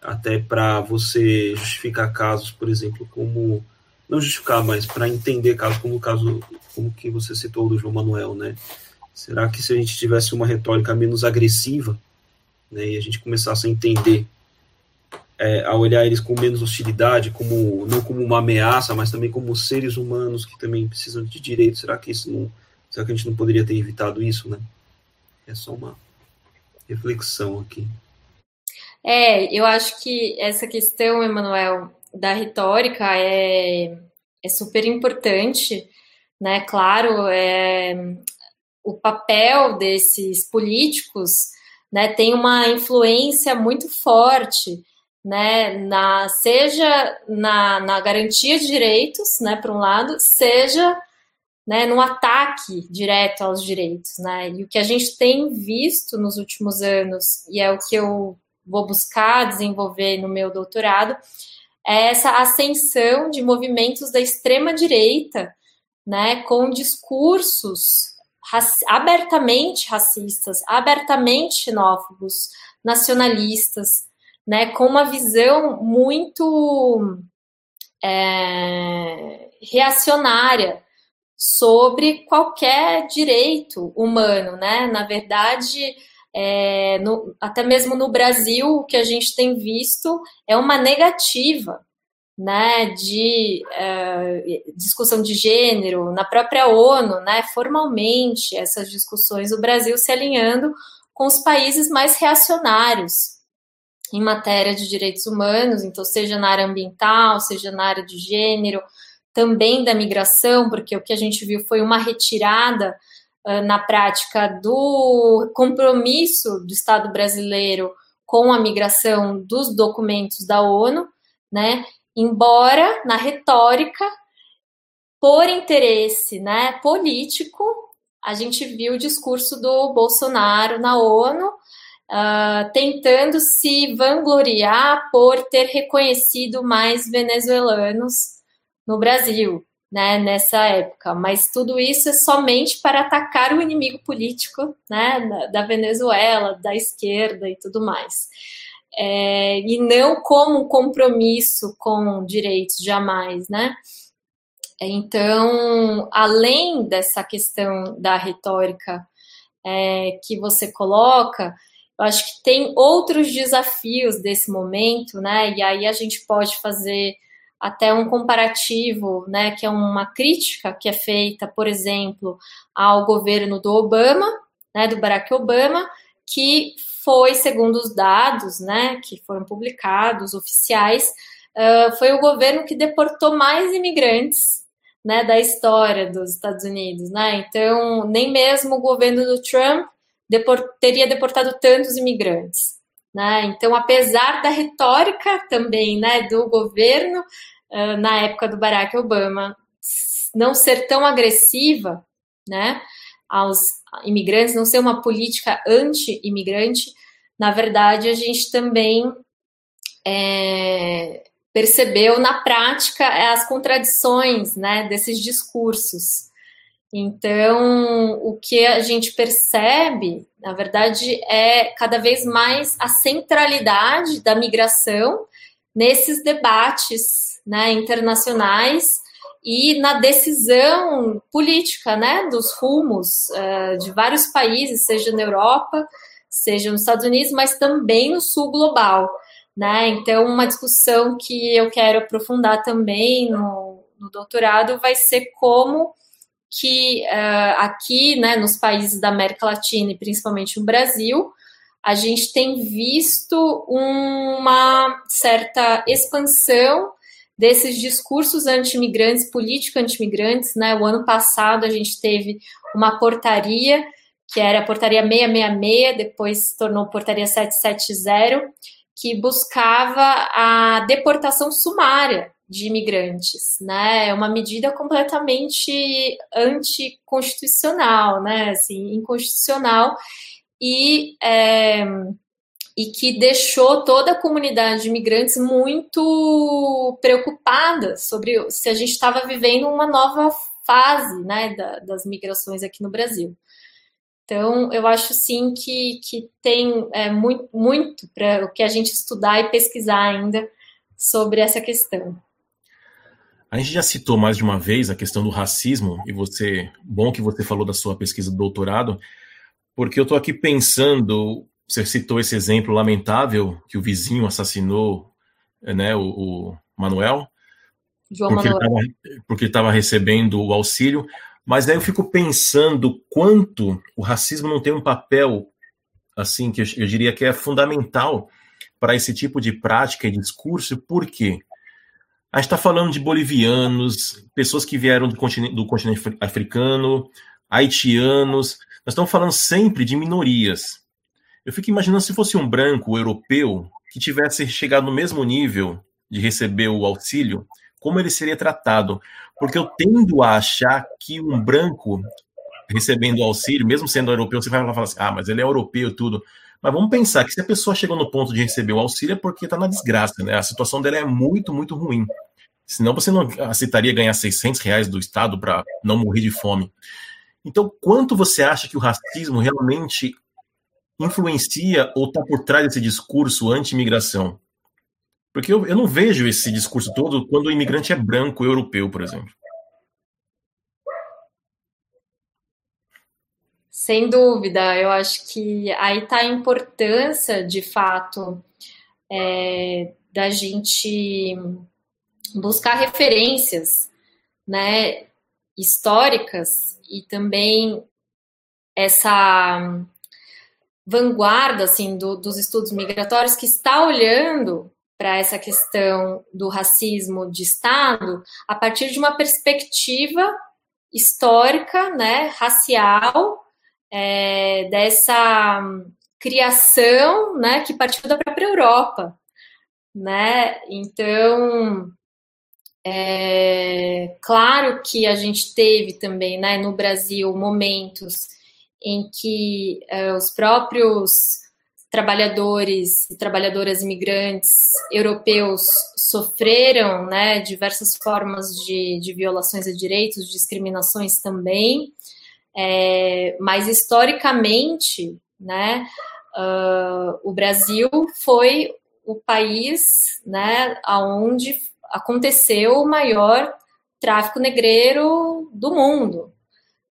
Até para você justificar casos, por exemplo, como não justificar, mas para entender casos como o caso como que você citou do João Manuel, né? Será que se a gente tivesse uma retórica menos agressiva, né, e a gente começasse a entender é, a olhar eles com menos hostilidade, como não como uma ameaça, mas também como seres humanos que também precisam de direitos. Será que isso não, será que a gente não poderia ter evitado isso, né? É só uma reflexão aqui. É, eu acho que essa questão, Emanuel, da retórica é, é super importante, né? Claro, é, o papel desses políticos, né, tem uma influência muito forte né, na, seja na, na garantia de direitos, né, por um lado, seja né, no ataque direto aos direitos, né, e o que a gente tem visto nos últimos anos, e é o que eu vou buscar desenvolver no meu doutorado, é essa ascensão de movimentos da extrema direita, né, com discursos raci abertamente racistas, abertamente xenófobos, nacionalistas, né, com uma visão muito é, reacionária sobre qualquer direito humano, né? Na verdade, é, no, até mesmo no Brasil, o que a gente tem visto é uma negativa, né, de é, discussão de gênero na própria ONU, né, formalmente essas discussões, o Brasil se alinhando com os países mais reacionários, em matéria de direitos humanos, então, seja na área ambiental, seja na área de gênero, também da migração, porque o que a gente viu foi uma retirada uh, na prática do compromisso do Estado brasileiro com a migração dos documentos da ONU, né? Embora na retórica, por interesse né, político, a gente viu o discurso do Bolsonaro na ONU uh, tentando se vangloriar por ter reconhecido mais venezuelanos no Brasil, né, nessa época. Mas tudo isso é somente para atacar o inimigo político, né, da Venezuela, da esquerda e tudo mais. É, e não como um compromisso com direitos, jamais, né? Então, além dessa questão da retórica é, que você coloca, eu acho que tem outros desafios desse momento, né? E aí a gente pode fazer até um comparativo, né? Que é uma crítica que é feita, por exemplo, ao governo do Obama, né? Do Barack Obama, que foi, segundo os dados, né? Que foram publicados oficiais, uh, foi o governo que deportou mais imigrantes né, da história dos Estados Unidos, né? Então, nem mesmo o governo do Trump teria deportado tantos imigrantes. Né? Então, apesar da retórica também né, do governo uh, na época do Barack Obama não ser tão agressiva, né, aos imigrantes, não ser uma política anti-imigrante, na verdade, a gente também é, percebeu na prática as contradições né, desses discursos. Então, o que a gente percebe, na verdade, é cada vez mais a centralidade da migração nesses debates né, internacionais e na decisão política né, dos rumos uh, de vários países, seja na Europa, seja nos Estados Unidos, mas também no sul global. Né? Então, uma discussão que eu quero aprofundar também no, no doutorado vai ser como que uh, aqui, né, nos países da América Latina e principalmente no Brasil, a gente tem visto uma certa expansão desses discursos anti-imigrantes, política anti-imigrantes, né? O ano passado a gente teve uma portaria que era a portaria 666, depois se tornou portaria 770, que buscava a deportação sumária de imigrantes, né? É uma medida completamente anticonstitucional, né? Assim, inconstitucional e é, e que deixou toda a comunidade de imigrantes muito preocupada sobre se a gente estava vivendo uma nova fase, né, da, das migrações aqui no Brasil. Então, eu acho sim que, que tem é, muito, muito para o que a gente estudar e pesquisar ainda sobre essa questão. A gente já citou mais de uma vez a questão do racismo, e você, bom que você falou da sua pesquisa do doutorado, porque eu estou aqui pensando, você citou esse exemplo lamentável que o vizinho assassinou né, o, o Manuel, João porque, Manuel. Ele tava, porque ele estava recebendo o auxílio, mas aí eu fico pensando quanto o racismo não tem um papel, assim, que eu, eu diria que é fundamental para esse tipo de prática e discurso, por quê? A gente está falando de bolivianos, pessoas que vieram do continente, do continente africano, haitianos. Nós estamos falando sempre de minorias. Eu fico imaginando se fosse um branco europeu que tivesse chegado no mesmo nível de receber o auxílio, como ele seria tratado. Porque eu tendo a achar que um branco recebendo auxílio, mesmo sendo europeu, você vai falar assim: ah, mas ele é europeu tudo. Mas vamos pensar que se a pessoa chegou no ponto de receber o auxílio é porque está na desgraça, né? A situação dela é muito, muito ruim. Senão você não aceitaria ganhar 600 reais do Estado para não morrer de fome. Então, quanto você acha que o racismo realmente influencia ou está por trás desse discurso anti-imigração? Porque eu, eu não vejo esse discurso todo quando o imigrante é branco, europeu, por exemplo. Sem dúvida, eu acho que aí está a importância, de fato, é, da gente buscar referências, né, históricas e também essa vanguarda assim do, dos estudos migratórios que está olhando para essa questão do racismo de Estado a partir de uma perspectiva histórica, né, racial é, dessa criação, né, que partiu da própria Europa, né? Então, é claro que a gente teve também, né, no Brasil, momentos em que é, os próprios trabalhadores e trabalhadoras imigrantes europeus sofreram né, diversas formas de, de violações a direitos, discriminações também, é, mas historicamente, né, uh, o Brasil foi o país, né, aonde aconteceu o maior tráfico negreiro do mundo,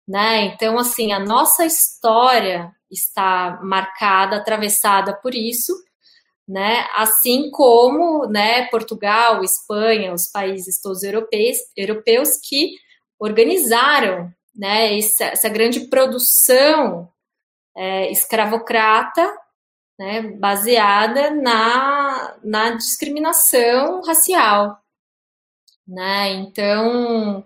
né? Então, assim, a nossa história está marcada, atravessada por isso, né? Assim como, né, Portugal, Espanha, os países todos europeus, europeus que organizaram né, essa, essa grande produção é, escravocrata, né, baseada na, na discriminação racial. Né? Então,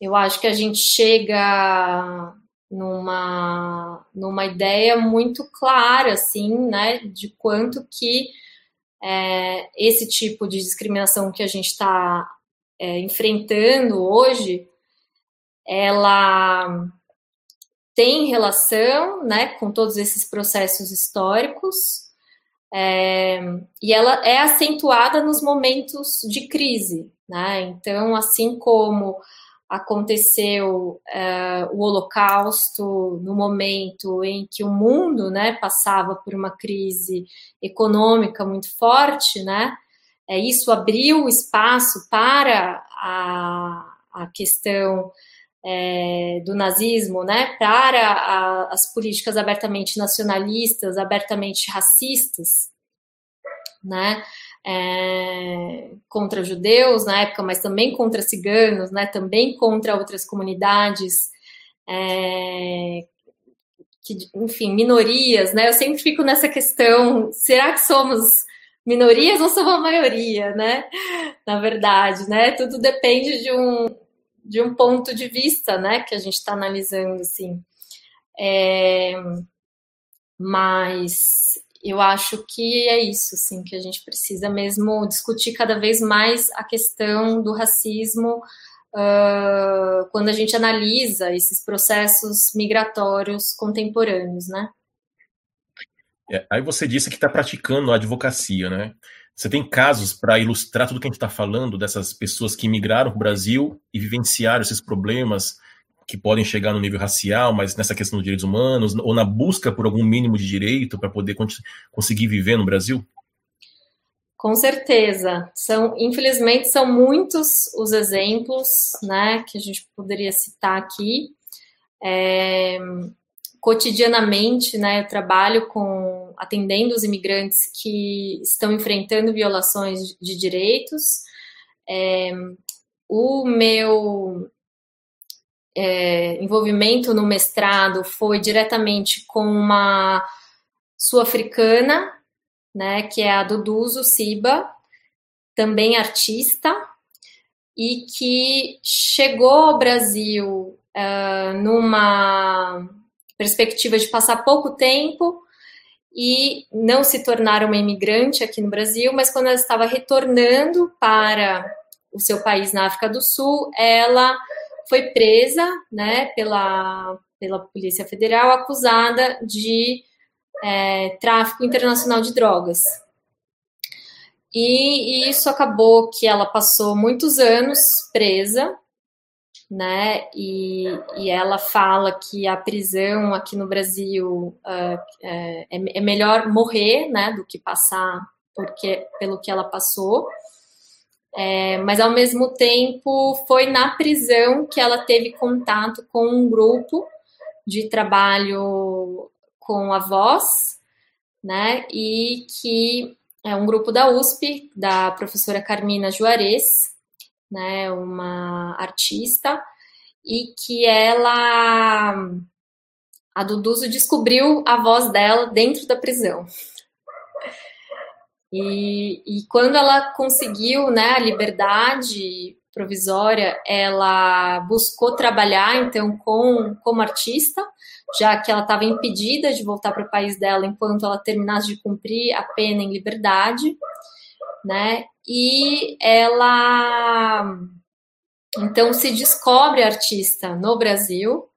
eu acho que a gente chega numa, numa ideia muito clara, assim, né, de quanto que é, esse tipo de discriminação que a gente está é, enfrentando hoje ela tem relação né, com todos esses processos históricos, é, e ela é acentuada nos momentos de crise. Né? Então, assim como aconteceu é, o Holocausto no momento em que o mundo né, passava por uma crise econômica muito forte, né? É, isso abriu espaço para a, a questão é, do nazismo, né, para a, as políticas abertamente nacionalistas, abertamente racistas, né, é, contra judeus na época, mas também contra ciganos, né, também contra outras comunidades, é, que, enfim, minorias, né, eu sempre fico nessa questão, será que somos minorias ou somos a maioria, né, na verdade, né, tudo depende de um, de um ponto de vista, né, que a gente está analisando, assim. É, mas eu acho que é isso, assim, que a gente precisa mesmo discutir cada vez mais a questão do racismo uh, quando a gente analisa esses processos migratórios contemporâneos, né? É, aí você disse que está praticando a advocacia, né? Você tem casos para ilustrar tudo que a gente está falando dessas pessoas que migraram para o Brasil e vivenciaram esses problemas que podem chegar no nível racial, mas nessa questão dos direitos humanos, ou na busca por algum mínimo de direito para poder conseguir viver no Brasil? Com certeza. São, infelizmente, são muitos os exemplos né, que a gente poderia citar aqui. É, cotidianamente, né, eu trabalho com atendendo os imigrantes que estão enfrentando violações de direitos. É, o meu é, envolvimento no mestrado foi diretamente com uma sul-africana, né, que é a Duduzo Siba, também artista, e que chegou ao Brasil uh, numa perspectiva de passar pouco tempo e não se tornar uma imigrante aqui no Brasil, mas quando ela estava retornando para o seu país na África do Sul, ela foi presa né, pela, pela Polícia Federal, acusada de é, tráfico internacional de drogas. E, e, isso acabou que ela passou muitos anos presa, né? E, e ela fala que a prisão aqui no Brasil uh, é, é, melhor morrer, né, do que passar porque pelo que ela passou. É, mas ao mesmo tempo foi na prisão que ela teve contato com um grupo de trabalho com avós, né? E que é um grupo da USP, da professora Carmina Juarez, né, uma artista, e que ela, a Duduzo descobriu a voz dela dentro da prisão. E, e quando ela conseguiu né, a liberdade provisória, ela buscou trabalhar então com como artista, já que ela estava impedida de voltar para o país dela enquanto ela terminasse de cumprir a pena em liberdade, né? E ela então se descobre artista no Brasil,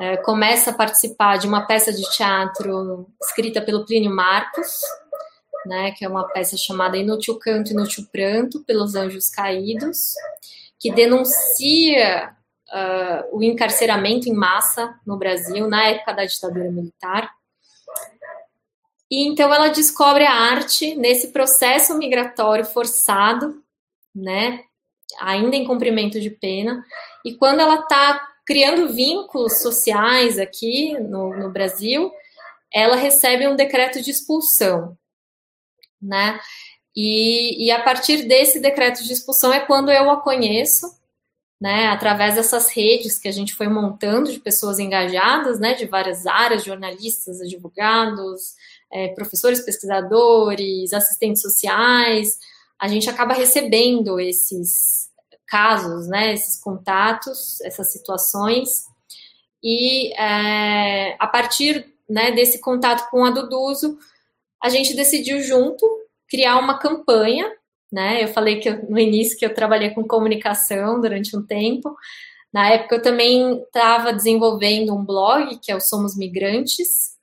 é, começa a participar de uma peça de teatro escrita pelo Plínio Marcos, né, que é uma peça chamada Inútil Canto, Inútil Pranto, pelos Anjos Caídos, que denuncia uh, o encarceramento em massa no Brasil na época da ditadura militar. E então ela descobre a arte nesse processo migratório forçado, né, ainda em cumprimento de pena, e quando ela está criando vínculos sociais aqui no, no Brasil, ela recebe um decreto de expulsão né? E, e a partir desse decreto de expulsão é quando eu a conheço, né? Através dessas redes que a gente foi montando de pessoas engajadas, né? De várias áreas, jornalistas, advogados, é, professores, pesquisadores, assistentes sociais, a gente acaba recebendo esses casos, né? Esses contatos, essas situações e é, a partir né, desse contato com a Duduzo, a gente decidiu junto criar uma campanha, né? Eu falei que eu, no início que eu trabalhei com comunicação durante um tempo. Na época eu também estava desenvolvendo um blog, que é o Somos Migrantes,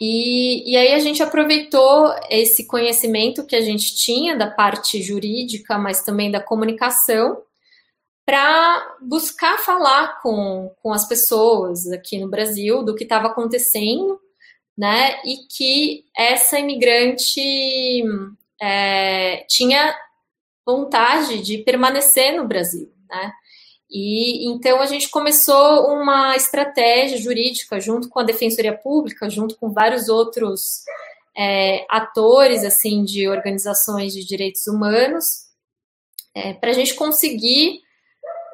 e, e aí a gente aproveitou esse conhecimento que a gente tinha da parte jurídica, mas também da comunicação, para buscar falar com, com as pessoas aqui no Brasil do que estava acontecendo, né? E que essa imigrante é, tinha vontade de permanecer no Brasil, né? E então a gente começou uma estratégia jurídica junto com a Defensoria Pública, junto com vários outros é, atores assim de organizações de direitos humanos, é, para a gente conseguir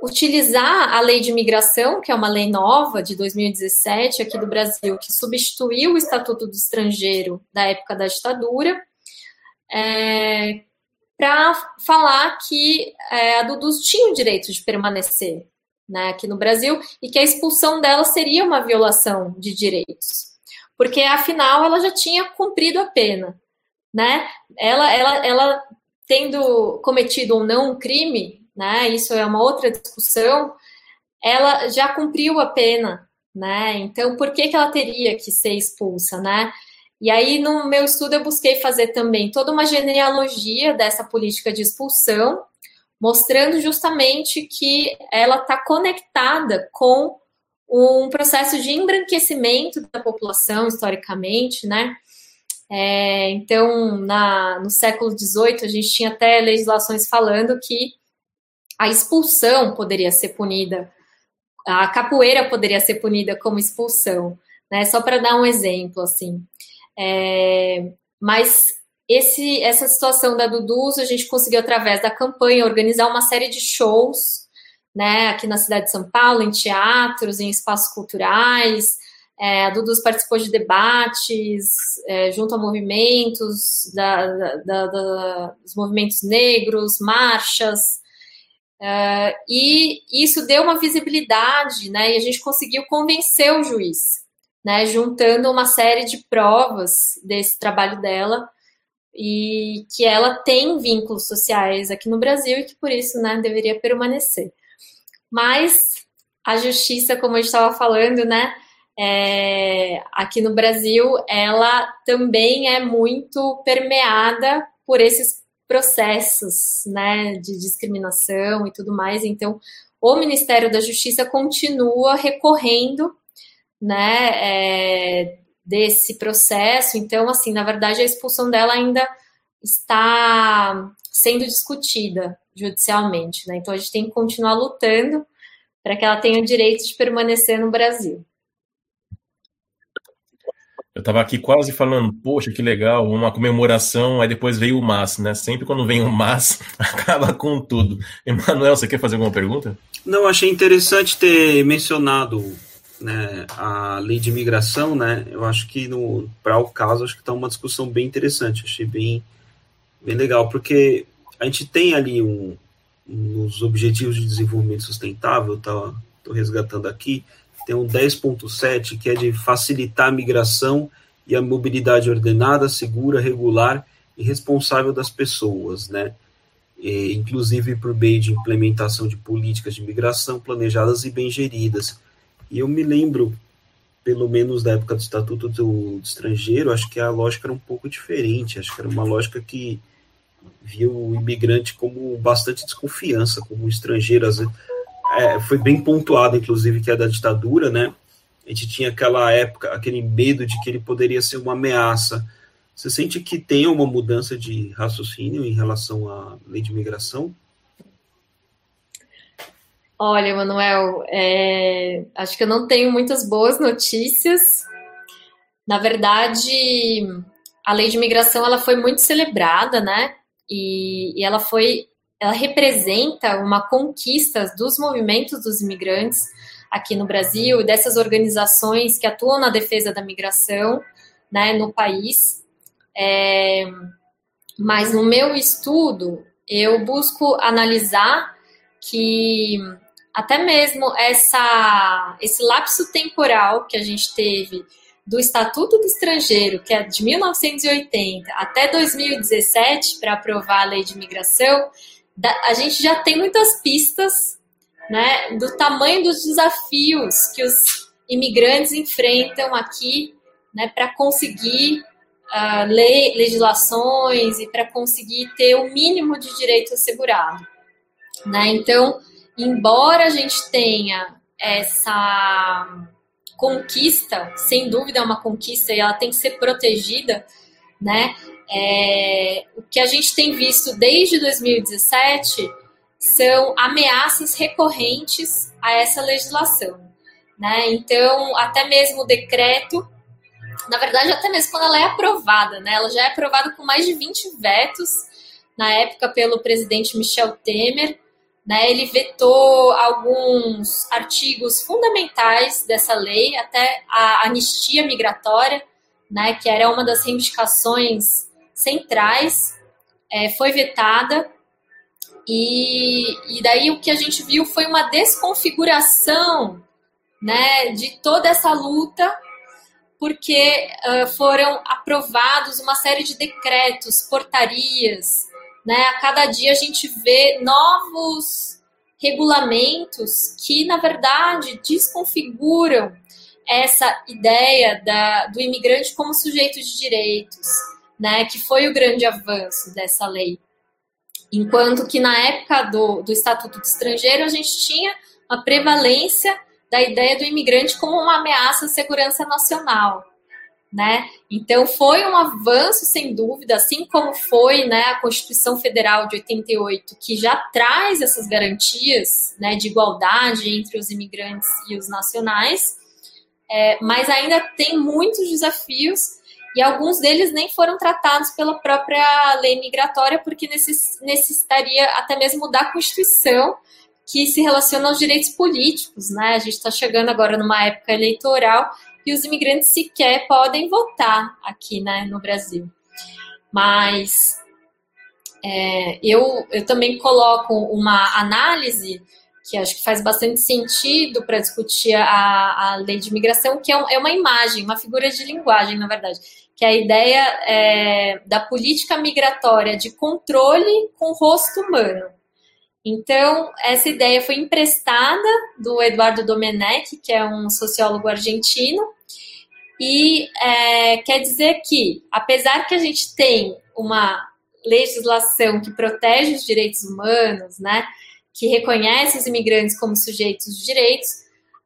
utilizar a lei de imigração, que é uma lei nova de 2017 aqui do Brasil, que substituiu o Estatuto do Estrangeiro da época da ditadura, é, para falar que é, a Dudus tinha o direito de permanecer né, aqui no Brasil e que a expulsão dela seria uma violação de direitos, porque afinal ela já tinha cumprido a pena, né? Ela, ela, ela tendo cometido ou não um crime, né? Isso é uma outra discussão. Ela já cumpriu a pena, né? Então por que, que ela teria que ser expulsa, né? E aí, no meu estudo, eu busquei fazer também toda uma genealogia dessa política de expulsão, mostrando justamente que ela está conectada com um processo de embranquecimento da população, historicamente, né? É, então, na, no século XVIII, a gente tinha até legislações falando que a expulsão poderia ser punida, a capoeira poderia ser punida como expulsão, né? Só para dar um exemplo, assim. É, mas esse, essa situação da Dudus a gente conseguiu, através da campanha, organizar uma série de shows, né, aqui na cidade de São Paulo, em teatros, em espaços culturais. É, a Dudus participou de debates é, junto a movimentos, da, da, da, dos movimentos negros, marchas, é, e isso deu uma visibilidade, né, e a gente conseguiu convencer o juiz né, juntando uma série de provas desse trabalho dela e que ela tem vínculos sociais aqui no Brasil e que por isso né, deveria permanecer. Mas a justiça, como gente estava falando, né, é, aqui no Brasil, ela também é muito permeada por esses processos né, de discriminação e tudo mais. Então, o Ministério da Justiça continua recorrendo né, é, desse processo. Então, assim, na verdade, a expulsão dela ainda está sendo discutida judicialmente, né? Então, a gente tem que continuar lutando para que ela tenha o direito de permanecer no Brasil. Eu estava aqui quase falando, poxa, que legal, uma comemoração, aí depois veio o MAS, né? Sempre quando vem o MAS, acaba com tudo. Emanuel, você quer fazer alguma pergunta? Não, achei interessante ter mencionado né, a lei de imigração, né, eu acho que para o caso acho que está uma discussão bem interessante, achei bem, bem legal, porque a gente tem ali um, nos objetivos de desenvolvimento sustentável, tá, estou resgatando aqui, tem um 10.7 que é de facilitar a migração e a mobilidade ordenada, segura, regular e responsável das pessoas, né? E, inclusive por meio de implementação de políticas de migração planejadas e bem geridas, e eu me lembro, pelo menos da época do Estatuto do, do Estrangeiro, acho que a lógica era um pouco diferente. Acho que era uma lógica que via o imigrante como bastante desconfiança, como um estrangeiro. Às vezes, é, foi bem pontuado, inclusive, que é da ditadura, né? A gente tinha aquela época, aquele medo de que ele poderia ser uma ameaça. Você sente que tem uma mudança de raciocínio em relação à lei de imigração? Olha, Manuel, é, acho que eu não tenho muitas boas notícias. Na verdade, a lei de imigração ela foi muito celebrada, né? E, e ela foi, ela representa uma conquista dos movimentos dos imigrantes aqui no Brasil e dessas organizações que atuam na defesa da migração, né, no país. É, mas no meu estudo eu busco analisar que até mesmo essa, esse lapso temporal que a gente teve do Estatuto do Estrangeiro, que é de 1980 até 2017, para aprovar a lei de imigração, a gente já tem muitas pistas né, do tamanho dos desafios que os imigrantes enfrentam aqui né, para conseguir uh, lei, legislações e para conseguir ter o mínimo de direito assegurado. Né? Então, embora a gente tenha essa conquista, sem dúvida é uma conquista e ela tem que ser protegida, né? É, o que a gente tem visto desde 2017 são ameaças recorrentes a essa legislação, né? Então, até mesmo o decreto, na verdade, até mesmo quando ela é aprovada, né? Ela já é aprovada com mais de 20 vetos na época pelo presidente Michel Temer, né, ele vetou alguns artigos fundamentais dessa lei, até a anistia migratória, né, que era uma das reivindicações centrais, é, foi vetada. E, e daí o que a gente viu foi uma desconfiguração né, de toda essa luta, porque uh, foram aprovados uma série de decretos, portarias, né? A cada dia a gente vê novos regulamentos que, na verdade, desconfiguram essa ideia da, do imigrante como sujeito de direitos, né? Que foi o grande avanço dessa lei. Enquanto que na época do, do Estatuto do Estrangeiro a gente tinha uma prevalência da ideia do imigrante como uma ameaça à segurança nacional né? Então foi um avanço sem dúvida, assim como foi, né, a Constituição Federal de 88, que já traz essas garantias, né, de igualdade entre os imigrantes e os nacionais, é, mas ainda tem muitos desafios e alguns deles nem foram tratados pela própria lei migratória, porque necessitaria até mesmo da Constituição que se relaciona aos direitos políticos, né? A gente está chegando agora numa época eleitoral e os imigrantes sequer podem votar aqui né, no Brasil. Mas é, eu, eu também coloco uma análise que acho que faz bastante sentido para discutir a, a lei de imigração, que é, um, é, uma imagem, uma figura de linguagem, na verdade, que é a ideia é, da política migratória de controle com rosto humano. Então, essa ideia foi emprestada do Eduardo Domenech, que é um sociólogo argentino, e é, quer dizer que, apesar que a gente tem uma legislação que protege os direitos humanos, né, que reconhece os imigrantes como sujeitos de direitos,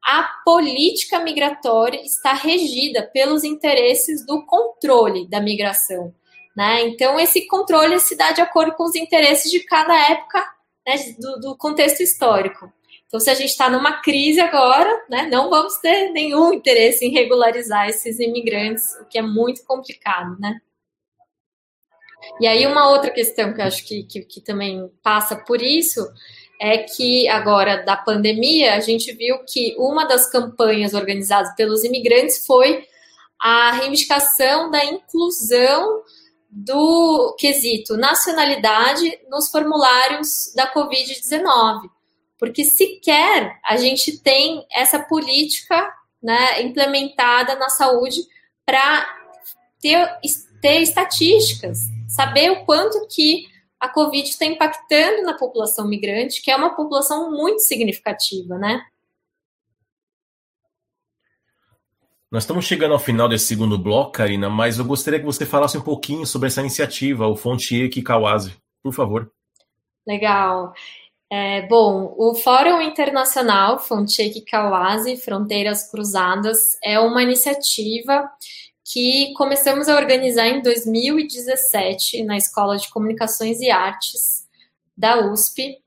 a política migratória está regida pelos interesses do controle da migração. Né? Então, esse controle se dá de acordo com os interesses de cada época né, do, do, contexto histórico. Então, se a gente está numa crise agora, né, não vamos ter nenhum interesse em regularizar esses imigrantes, o que é muito complicado, né? E aí, uma outra questão que eu acho que, que, que também passa por isso é que agora da pandemia a gente viu que uma das campanhas organizadas pelos imigrantes foi a reivindicação da inclusão do quesito nacionalidade nos formulários da Covid-19, porque sequer a gente tem essa política né, implementada na saúde para ter, ter estatísticas, saber o quanto que a Covid está impactando na população migrante, que é uma população muito significativa, né? Nós estamos chegando ao final desse segundo bloco, Karina, mas eu gostaria que você falasse um pouquinho sobre essa iniciativa, o Fontier Kikawazi, por favor. Legal. É, bom, o Fórum Internacional Fontier Kikawazi, Fronteiras Cruzadas, é uma iniciativa que começamos a organizar em 2017 na Escola de Comunicações e Artes da USP,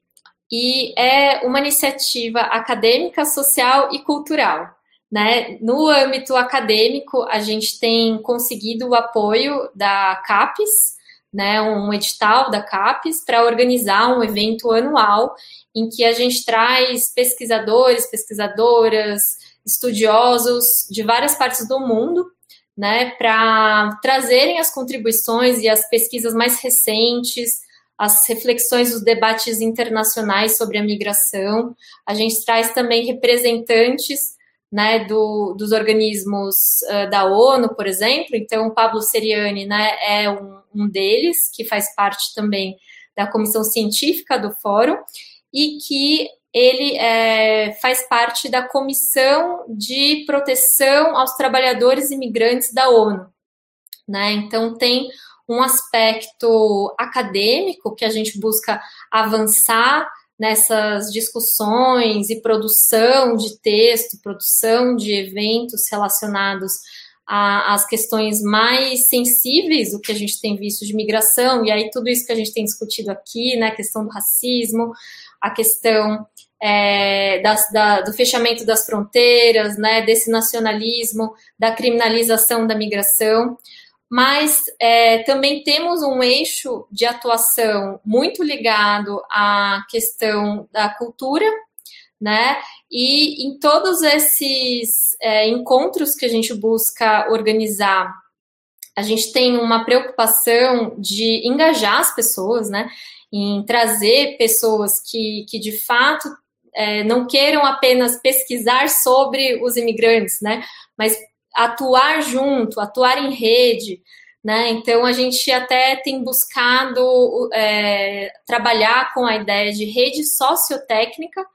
e é uma iniciativa acadêmica, social e cultural né? No âmbito acadêmico, a gente tem conseguido o apoio da CAPES, né, um edital da CAPES, para organizar um evento anual em que a gente traz pesquisadores, pesquisadoras, estudiosos de várias partes do mundo, né, para trazerem as contribuições e as pesquisas mais recentes, as reflexões dos debates internacionais sobre a migração. A gente traz também representantes né, do, dos organismos uh, da ONU, por exemplo. Então, o Pablo Seriani né, é um, um, deles, que faz parte também da comissão científica do fórum, e que ele é, faz parte da Comissão de Proteção aos Trabalhadores Imigrantes da ONU. Né? Então, tem um aspecto acadêmico que a gente busca avançar nessas discussões e produção de texto, produção de eventos relacionados às questões mais sensíveis do que a gente tem visto de migração, e aí tudo isso que a gente tem discutido aqui, né, a questão do racismo, a questão é, das, da, do fechamento das fronteiras, né, desse nacionalismo, da criminalização da migração, mas é, também temos um eixo de atuação muito ligado à questão da cultura, né? E em todos esses é, encontros que a gente busca organizar, a gente tem uma preocupação de engajar as pessoas, né? Em trazer pessoas que, que de fato é, não queiram apenas pesquisar sobre os imigrantes, né? Mas atuar junto, atuar em rede, né? Então a gente até tem buscado é, trabalhar com a ideia de rede sociotécnica,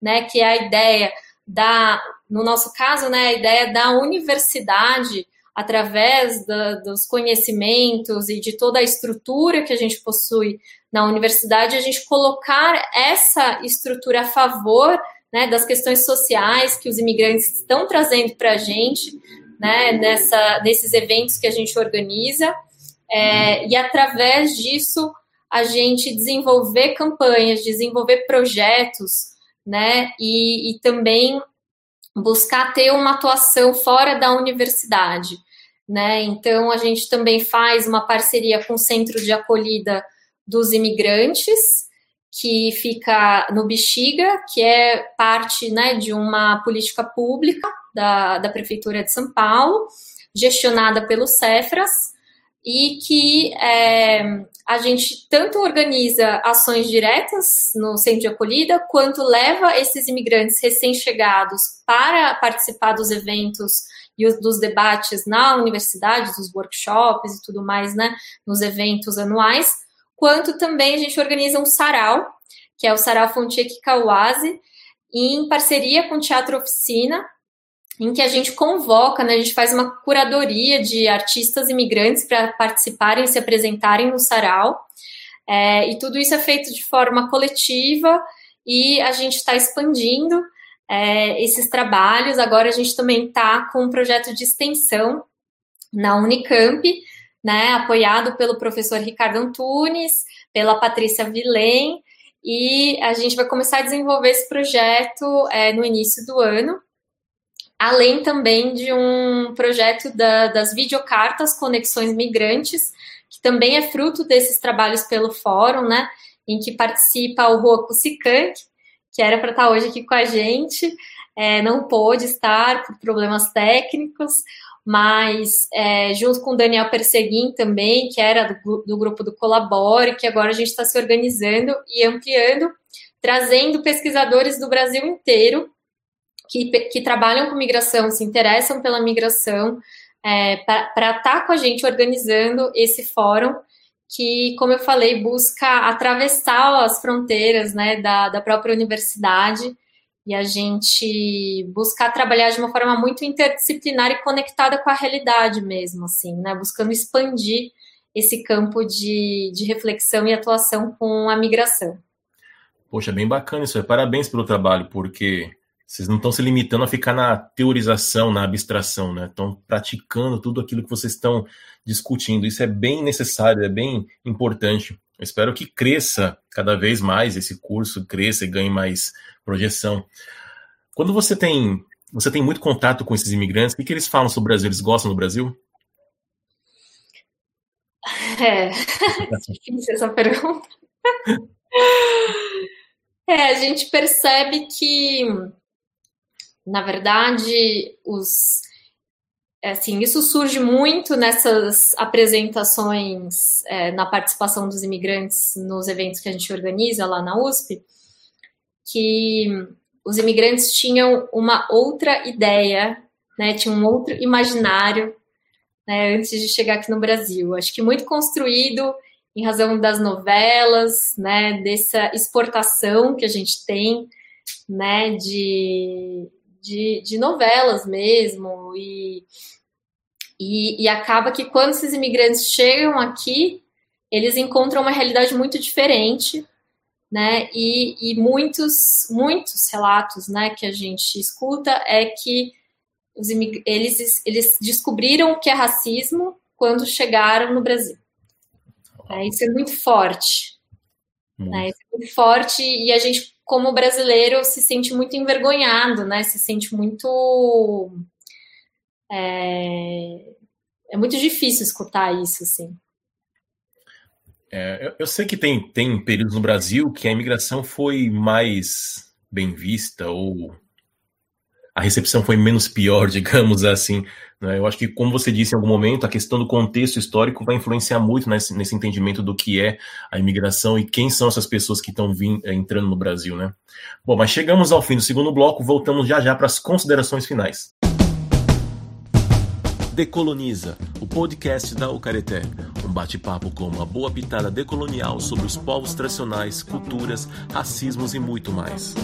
né? Que é a ideia da, no nosso caso, né? A ideia da universidade através da, dos conhecimentos e de toda a estrutura que a gente possui na universidade, a gente colocar essa estrutura a favor né, das questões sociais que os imigrantes estão trazendo para a gente, né, nessa, nesses eventos que a gente organiza, é, e através disso a gente desenvolver campanhas, desenvolver projetos, né, e, e também buscar ter uma atuação fora da universidade, né, então a gente também faz uma parceria com o Centro de Acolhida dos Imigrantes, que fica no Bexiga, que é parte né, de uma política pública da, da Prefeitura de São Paulo, gestionada pelo Cefras, e que é, a gente tanto organiza ações diretas no centro de acolhida, quanto leva esses imigrantes recém-chegados para participar dos eventos e dos debates na universidade, dos workshops e tudo mais, né, nos eventos anuais, quanto também a gente organiza um sarau, que é o Sarau Fontiek Kawase, em parceria com o Teatro Oficina, em que a gente convoca, né, a gente faz uma curadoria de artistas imigrantes para participarem e se apresentarem no sarau. É, e tudo isso é feito de forma coletiva e a gente está expandindo é, esses trabalhos. Agora a gente também está com um projeto de extensão na Unicamp, né, apoiado pelo professor Ricardo Antunes, pela Patrícia Vilém, e a gente vai começar a desenvolver esse projeto é, no início do ano, além também de um projeto da, das videocartas Conexões Migrantes, que também é fruto desses trabalhos pelo fórum, né, em que participa o Rua Cusicank, que era para estar hoje aqui com a gente, é, não pôde estar por problemas técnicos, mas é, junto com o Daniel Perseguin também, que era do, do grupo do Colabore, que agora a gente está se organizando e ampliando, trazendo pesquisadores do Brasil inteiro que, que trabalham com migração, se interessam pela migração, é, para estar tá com a gente organizando esse fórum que, como eu falei, busca atravessar as fronteiras né, da, da própria universidade e a gente buscar trabalhar de uma forma muito interdisciplinar e conectada com a realidade mesmo, assim, né? Buscando expandir esse campo de, de reflexão e atuação com a migração. Poxa, bem bacana isso. Parabéns pelo trabalho, porque vocês não estão se limitando a ficar na teorização, na abstração, né? Estão praticando tudo aquilo que vocês estão discutindo. Isso é bem necessário, é bem importante. Eu espero que cresça cada vez mais esse curso, cresça e ganhe mais projeção. Quando você tem você tem muito contato com esses imigrantes, o que, que eles falam sobre o Brasil? Eles gostam do Brasil? É, difícil essa pergunta. É, a gente percebe que, na verdade, os assim, isso surge muito nessas apresentações, é, na participação dos imigrantes nos eventos que a gente organiza lá na USP, que os imigrantes tinham uma outra ideia, né, tinham um outro imaginário né, antes de chegar aqui no Brasil. Acho que muito construído em razão das novelas, né, dessa exportação que a gente tem né, de, de, de novelas mesmo, e, e, e acaba que quando esses imigrantes chegam aqui, eles encontram uma realidade muito diferente, né? E, e, muitos, muitos relatos, né, que a gente escuta é que os eles, eles descobriram o que é racismo quando chegaram no Brasil. É, isso é muito forte. Né? Isso é muito forte e a gente, como brasileiro, se sente muito envergonhado, né? Se sente muito. É, é muito difícil escutar isso, assim. É, eu, eu, sei que tem, tem períodos no Brasil que a imigração foi mais bem vista ou a recepção foi menos pior, digamos assim. Né? Eu acho que, como você disse em algum momento, a questão do contexto histórico vai influenciar muito nesse, nesse entendimento do que é a imigração e quem são essas pessoas que estão eh, entrando no Brasil. Né? Bom, mas chegamos ao fim do segundo bloco, voltamos já já para as considerações finais. Decoloniza, o podcast da Ucareté. Um bate-papo com uma boa pitada decolonial sobre os povos tradicionais, culturas, racismos e muito mais.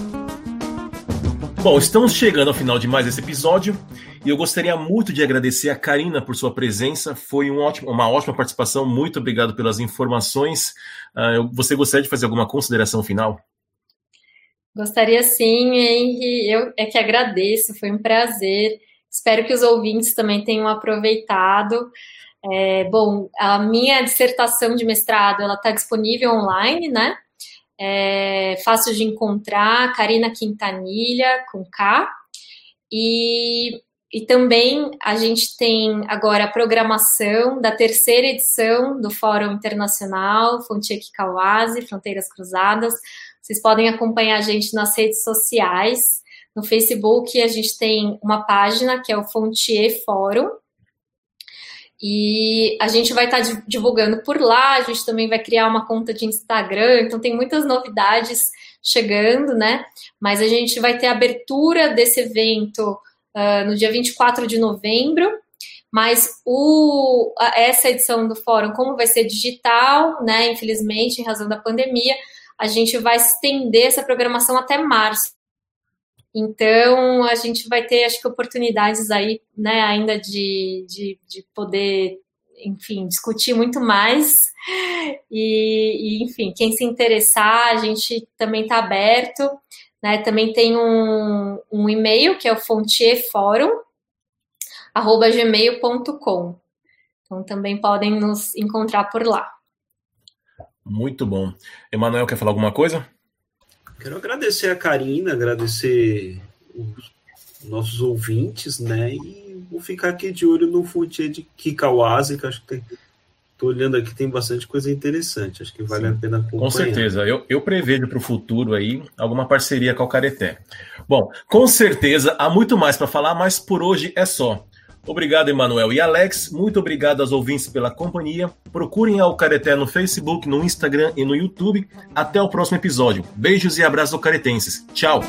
Bom, estamos chegando ao final de mais esse episódio e eu gostaria muito de agradecer a Karina por sua presença. Foi um ótimo, uma ótima participação. Muito obrigado pelas informações. Uh, você gostaria de fazer alguma consideração final? Gostaria sim, Henry. Eu é que agradeço, foi um prazer. Espero que os ouvintes também tenham aproveitado. É, bom, a minha dissertação de mestrado ela está disponível online, né? É fácil de encontrar, Karina Quintanilha com K. E, e também a gente tem agora a programação da terceira edição do Fórum Internacional Fontier Kikawase, Fronteiras Cruzadas. Vocês podem acompanhar a gente nas redes sociais. No Facebook, a gente tem uma página que é o Fontier Fórum. E a gente vai estar tá divulgando por lá, a gente também vai criar uma conta de Instagram, então tem muitas novidades chegando, né? Mas a gente vai ter a abertura desse evento uh, no dia 24 de novembro, mas o, essa edição do fórum, como vai ser digital, né? Infelizmente, em razão da pandemia, a gente vai estender essa programação até março. Então, a gente vai ter, acho que, oportunidades aí, né, ainda de, de, de poder, enfim, discutir muito mais. E, e, enfim, quem se interessar, a gente também está aberto. Né? Também tem um, um e-mail, que é o fontierforum.gmail.com. Então, também podem nos encontrar por lá. Muito bom. Emanuel, quer falar alguma coisa? Quero agradecer a Karina, agradecer os nossos ouvintes, né? E vou ficar aqui de olho no futier de Kikawase, que acho que tem. Tô olhando aqui, tem bastante coisa interessante. Acho que vale Sim, a pena acompanhar. Com certeza. Eu, eu prevejo para o futuro aí alguma parceria com o Careté. Bom, com certeza há muito mais para falar, mas por hoje é só. Obrigado, Emanuel e Alex. Muito obrigado aos ouvintes pela companhia. Procurem a Careté no Facebook, no Instagram e no YouTube. Até o próximo episódio. Beijos e abraços caretenses. Tchau.